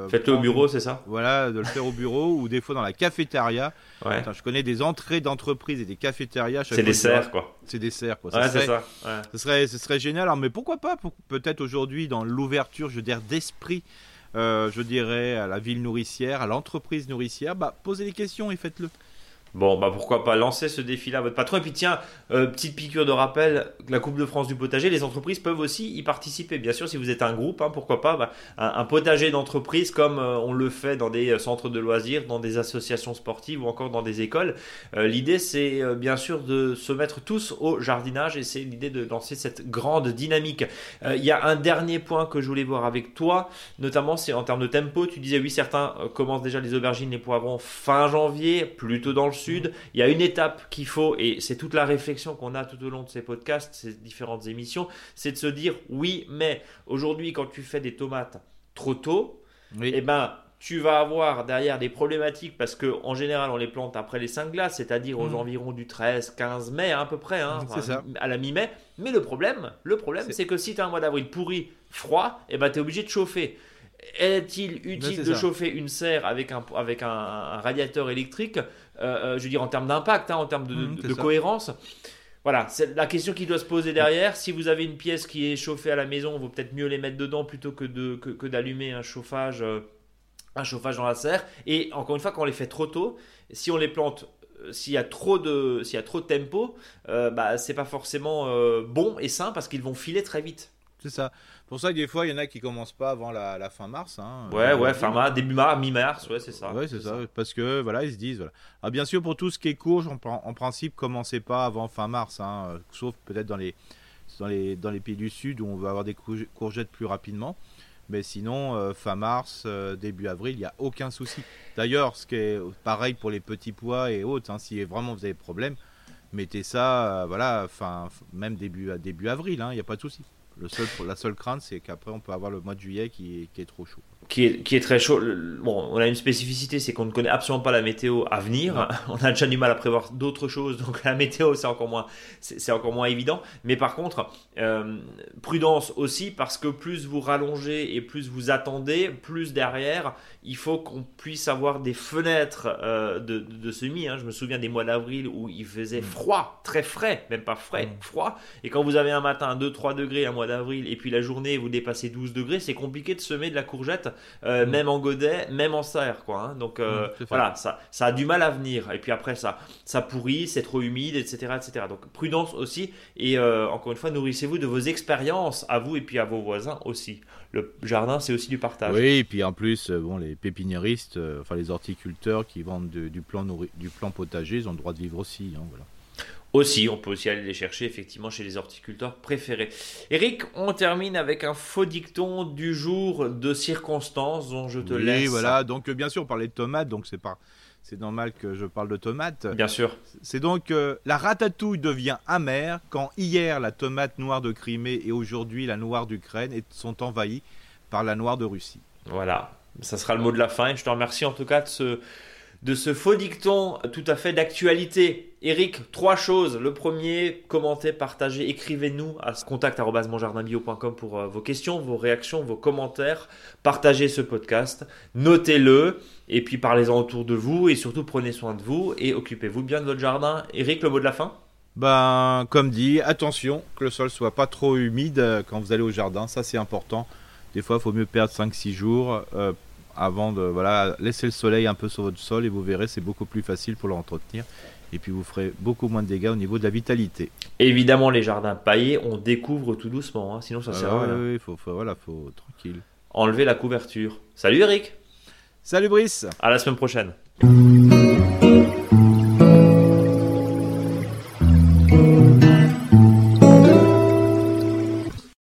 Faites-le au bureau, c'est ça? Voilà, de le faire au bureau ou des fois dans la cafétéria. Ouais. Attends, je connais des entrées d'entreprises et des cafétérias. C'est des serres, quoi. C'est des serres, quoi. Ouais, Ça c'est serait- ça. ouais. ce serait, génial. Alors, mais pourquoi pas pour- Peut-être aujourd'hui, dans l'ouverture, je dirais, d'esprit, euh, je dirais, à la ville nourricière, à l'entreprise nourricière, bah, posez des questions et faites-le. Bon, bah pourquoi pas lancer ce défi-là à votre patron. Et puis tiens, euh, petite piqûre de rappel, la Coupe de France du potager, les entreprises peuvent aussi y participer. Bien sûr, si vous êtes un groupe, hein, pourquoi pas bah, un, potager d'entreprise comme euh, on le fait dans des euh, centres de loisirs, dans des associations sportives ou encore dans des écoles. l'idée, c'est bien sûr de se mettre tous au jardinage et c'est l'idée de lancer cette grande dynamique. Il y a un dernier point que je voulais voir avec toi, notamment c'est en termes de tempo. Tu disais oui, certains commencent déjà les aubergines, les poivrons fin janvier, plutôt dans le sud. Il y a une étape qu'il faut, et c'est toute la réflexion qu'on a tout au long de ces podcasts, ces différentes émissions, c'est de se dire oui, mais aujourd'hui, quand tu fais des tomates trop tôt, eh ben, tu vas avoir derrière des problématiques parce que en général on les plante après les 5 glaces, c'est-à-dire aux mm. environs du 13, 15 mai à peu près, hein, à la mi-mai. Mais le problème, le problème, c'est que si tu as un mois d'avril pourri, froid, et eh ben tu es obligé de chauffer. Est-il utile de chauffer une serre avec un, avec un radiateur électrique euh, euh, je veux dire en termes d'impact, hein, en termes de, mmh, cohérence. Voilà, c'est la question qui doit se poser derrière. Si vous avez une pièce qui est chauffée à la maison, il vaut peut-être mieux les mettre dedans plutôt que, de, que, d'allumer un chauffage, euh, un chauffage dans la serre. Et encore une fois, quand on les fait trop tôt, si on les plante s'il y a trop de s'il y a trop de tempo, euh, bah c'est pas forcément bon et sain parce qu'ils vont filer très vite. C'est ça. Pour ça que des fois, il y en a qui commencent pas avant la, fin mars. Hein. Ouais, ouais, fin mars, début mars, mi-mars, ouais, c'est ça. Ouais, c'est ça. Parce que voilà, ils se disent. Voilà. Ah, bien sûr, pour tout ce qui est courge, en, en principe, commencez pas avant fin mars, hein, sauf peut-être dans les, dans, les, dans les pays du Sud où on va avoir des courgettes plus rapidement. Mais sinon, euh, fin mars, euh, début avril, il n'y a aucun souci. D'ailleurs, ce qui est pareil pour les petits pois et autres, hein, si vraiment vous avez des problèmes, mettez ça, euh, voilà, fin, même début, début avril, il n'y a pas de souci. La seule crainte, c'est qu'après, on peut avoir le mois de juillet qui est trop chaud qui est, qui est, très chaud. Bon, on a une spécificité, c'est qu'on ne connaît absolument pas la météo à venir. On a déjà du mal à prévoir d'autres choses, donc la météo, c'est encore moins, c'est encore moins évident. Mais par contre, euh, prudence aussi, parce que plus vous rallongez et plus vous attendez, plus derrière, il faut qu'on puisse avoir des fenêtres euh, de, de, semis. Hein. Je me souviens des mois d'avril où il faisait mm. froid, très frais, même pas frais, mm. froid. Et quand vous avez un matin 2-3 degrés, un mois d'avril, et puis la journée, vous dépassez 12 degrés, c'est compliqué de semer de la courgette euh, mm. même en godet, même en serre, quoi. Hein. Donc euh, mm, voilà, ça, ça a du mal à venir. Et puis après, ça, ça pourrit, c'est trop humide, etc., etc. Donc prudence aussi. Et euh, encore une fois, nourrissez-vous de vos expériences à vous et puis à vos voisins aussi. Le jardin, c'est aussi du partage. Oui, et puis en plus, bon, les pépiniéristes, enfin les horticulteurs qui vendent du, plan du plan potager, ils ont le droit de vivre aussi. Hein, voilà. Aussi, on peut aussi aller les chercher effectivement chez les horticulteurs préférés. Eric, on termine avec un faux dicton du jour de circonstance dont je te laisse. Oui, voilà. Donc bien sûr, on parlait de tomates, donc c'est pas, c'est normal que je parle de tomates. Bien sûr. C'est donc euh, la ratatouille devient amère quand hier la tomate noire de Crimée et aujourd'hui la noire d'Ukraine sont envahies par la noire de Russie. Voilà, ça sera le mot de la fin. Je te remercie en tout cas de ce de ce faux dicton tout à fait d'actualité. Eric, trois choses. Le premier, commentez, partagez, écrivez-nous à contact.monjardinbio.com pour euh, vos questions, vos réactions, vos commentaires. Partagez ce podcast, notez-le et puis parlez-en autour de vous et surtout prenez soin de vous et occupez-vous bien de votre jardin. Eric, le mot de la fin? Ben, comme dit, attention que le sol soit pas trop humide euh, quand vous allez au jardin, ça c'est important. Des fois, il faut mieux perdre 5-6 jours. Euh, avant de voilà, laisser le soleil un peu sur votre sol et vous verrez, c'est beaucoup plus facile pour l'entretenir. Et puis vous ferez beaucoup moins de dégâts au niveau de la vitalité. Évidemment, les jardins paillés, on découvre tout doucement, hein, sinon ça sert à rien. Oui, faut, voilà, faut tranquille. Enlever la couverture. Salut Eric Salut Brice À la semaine prochaine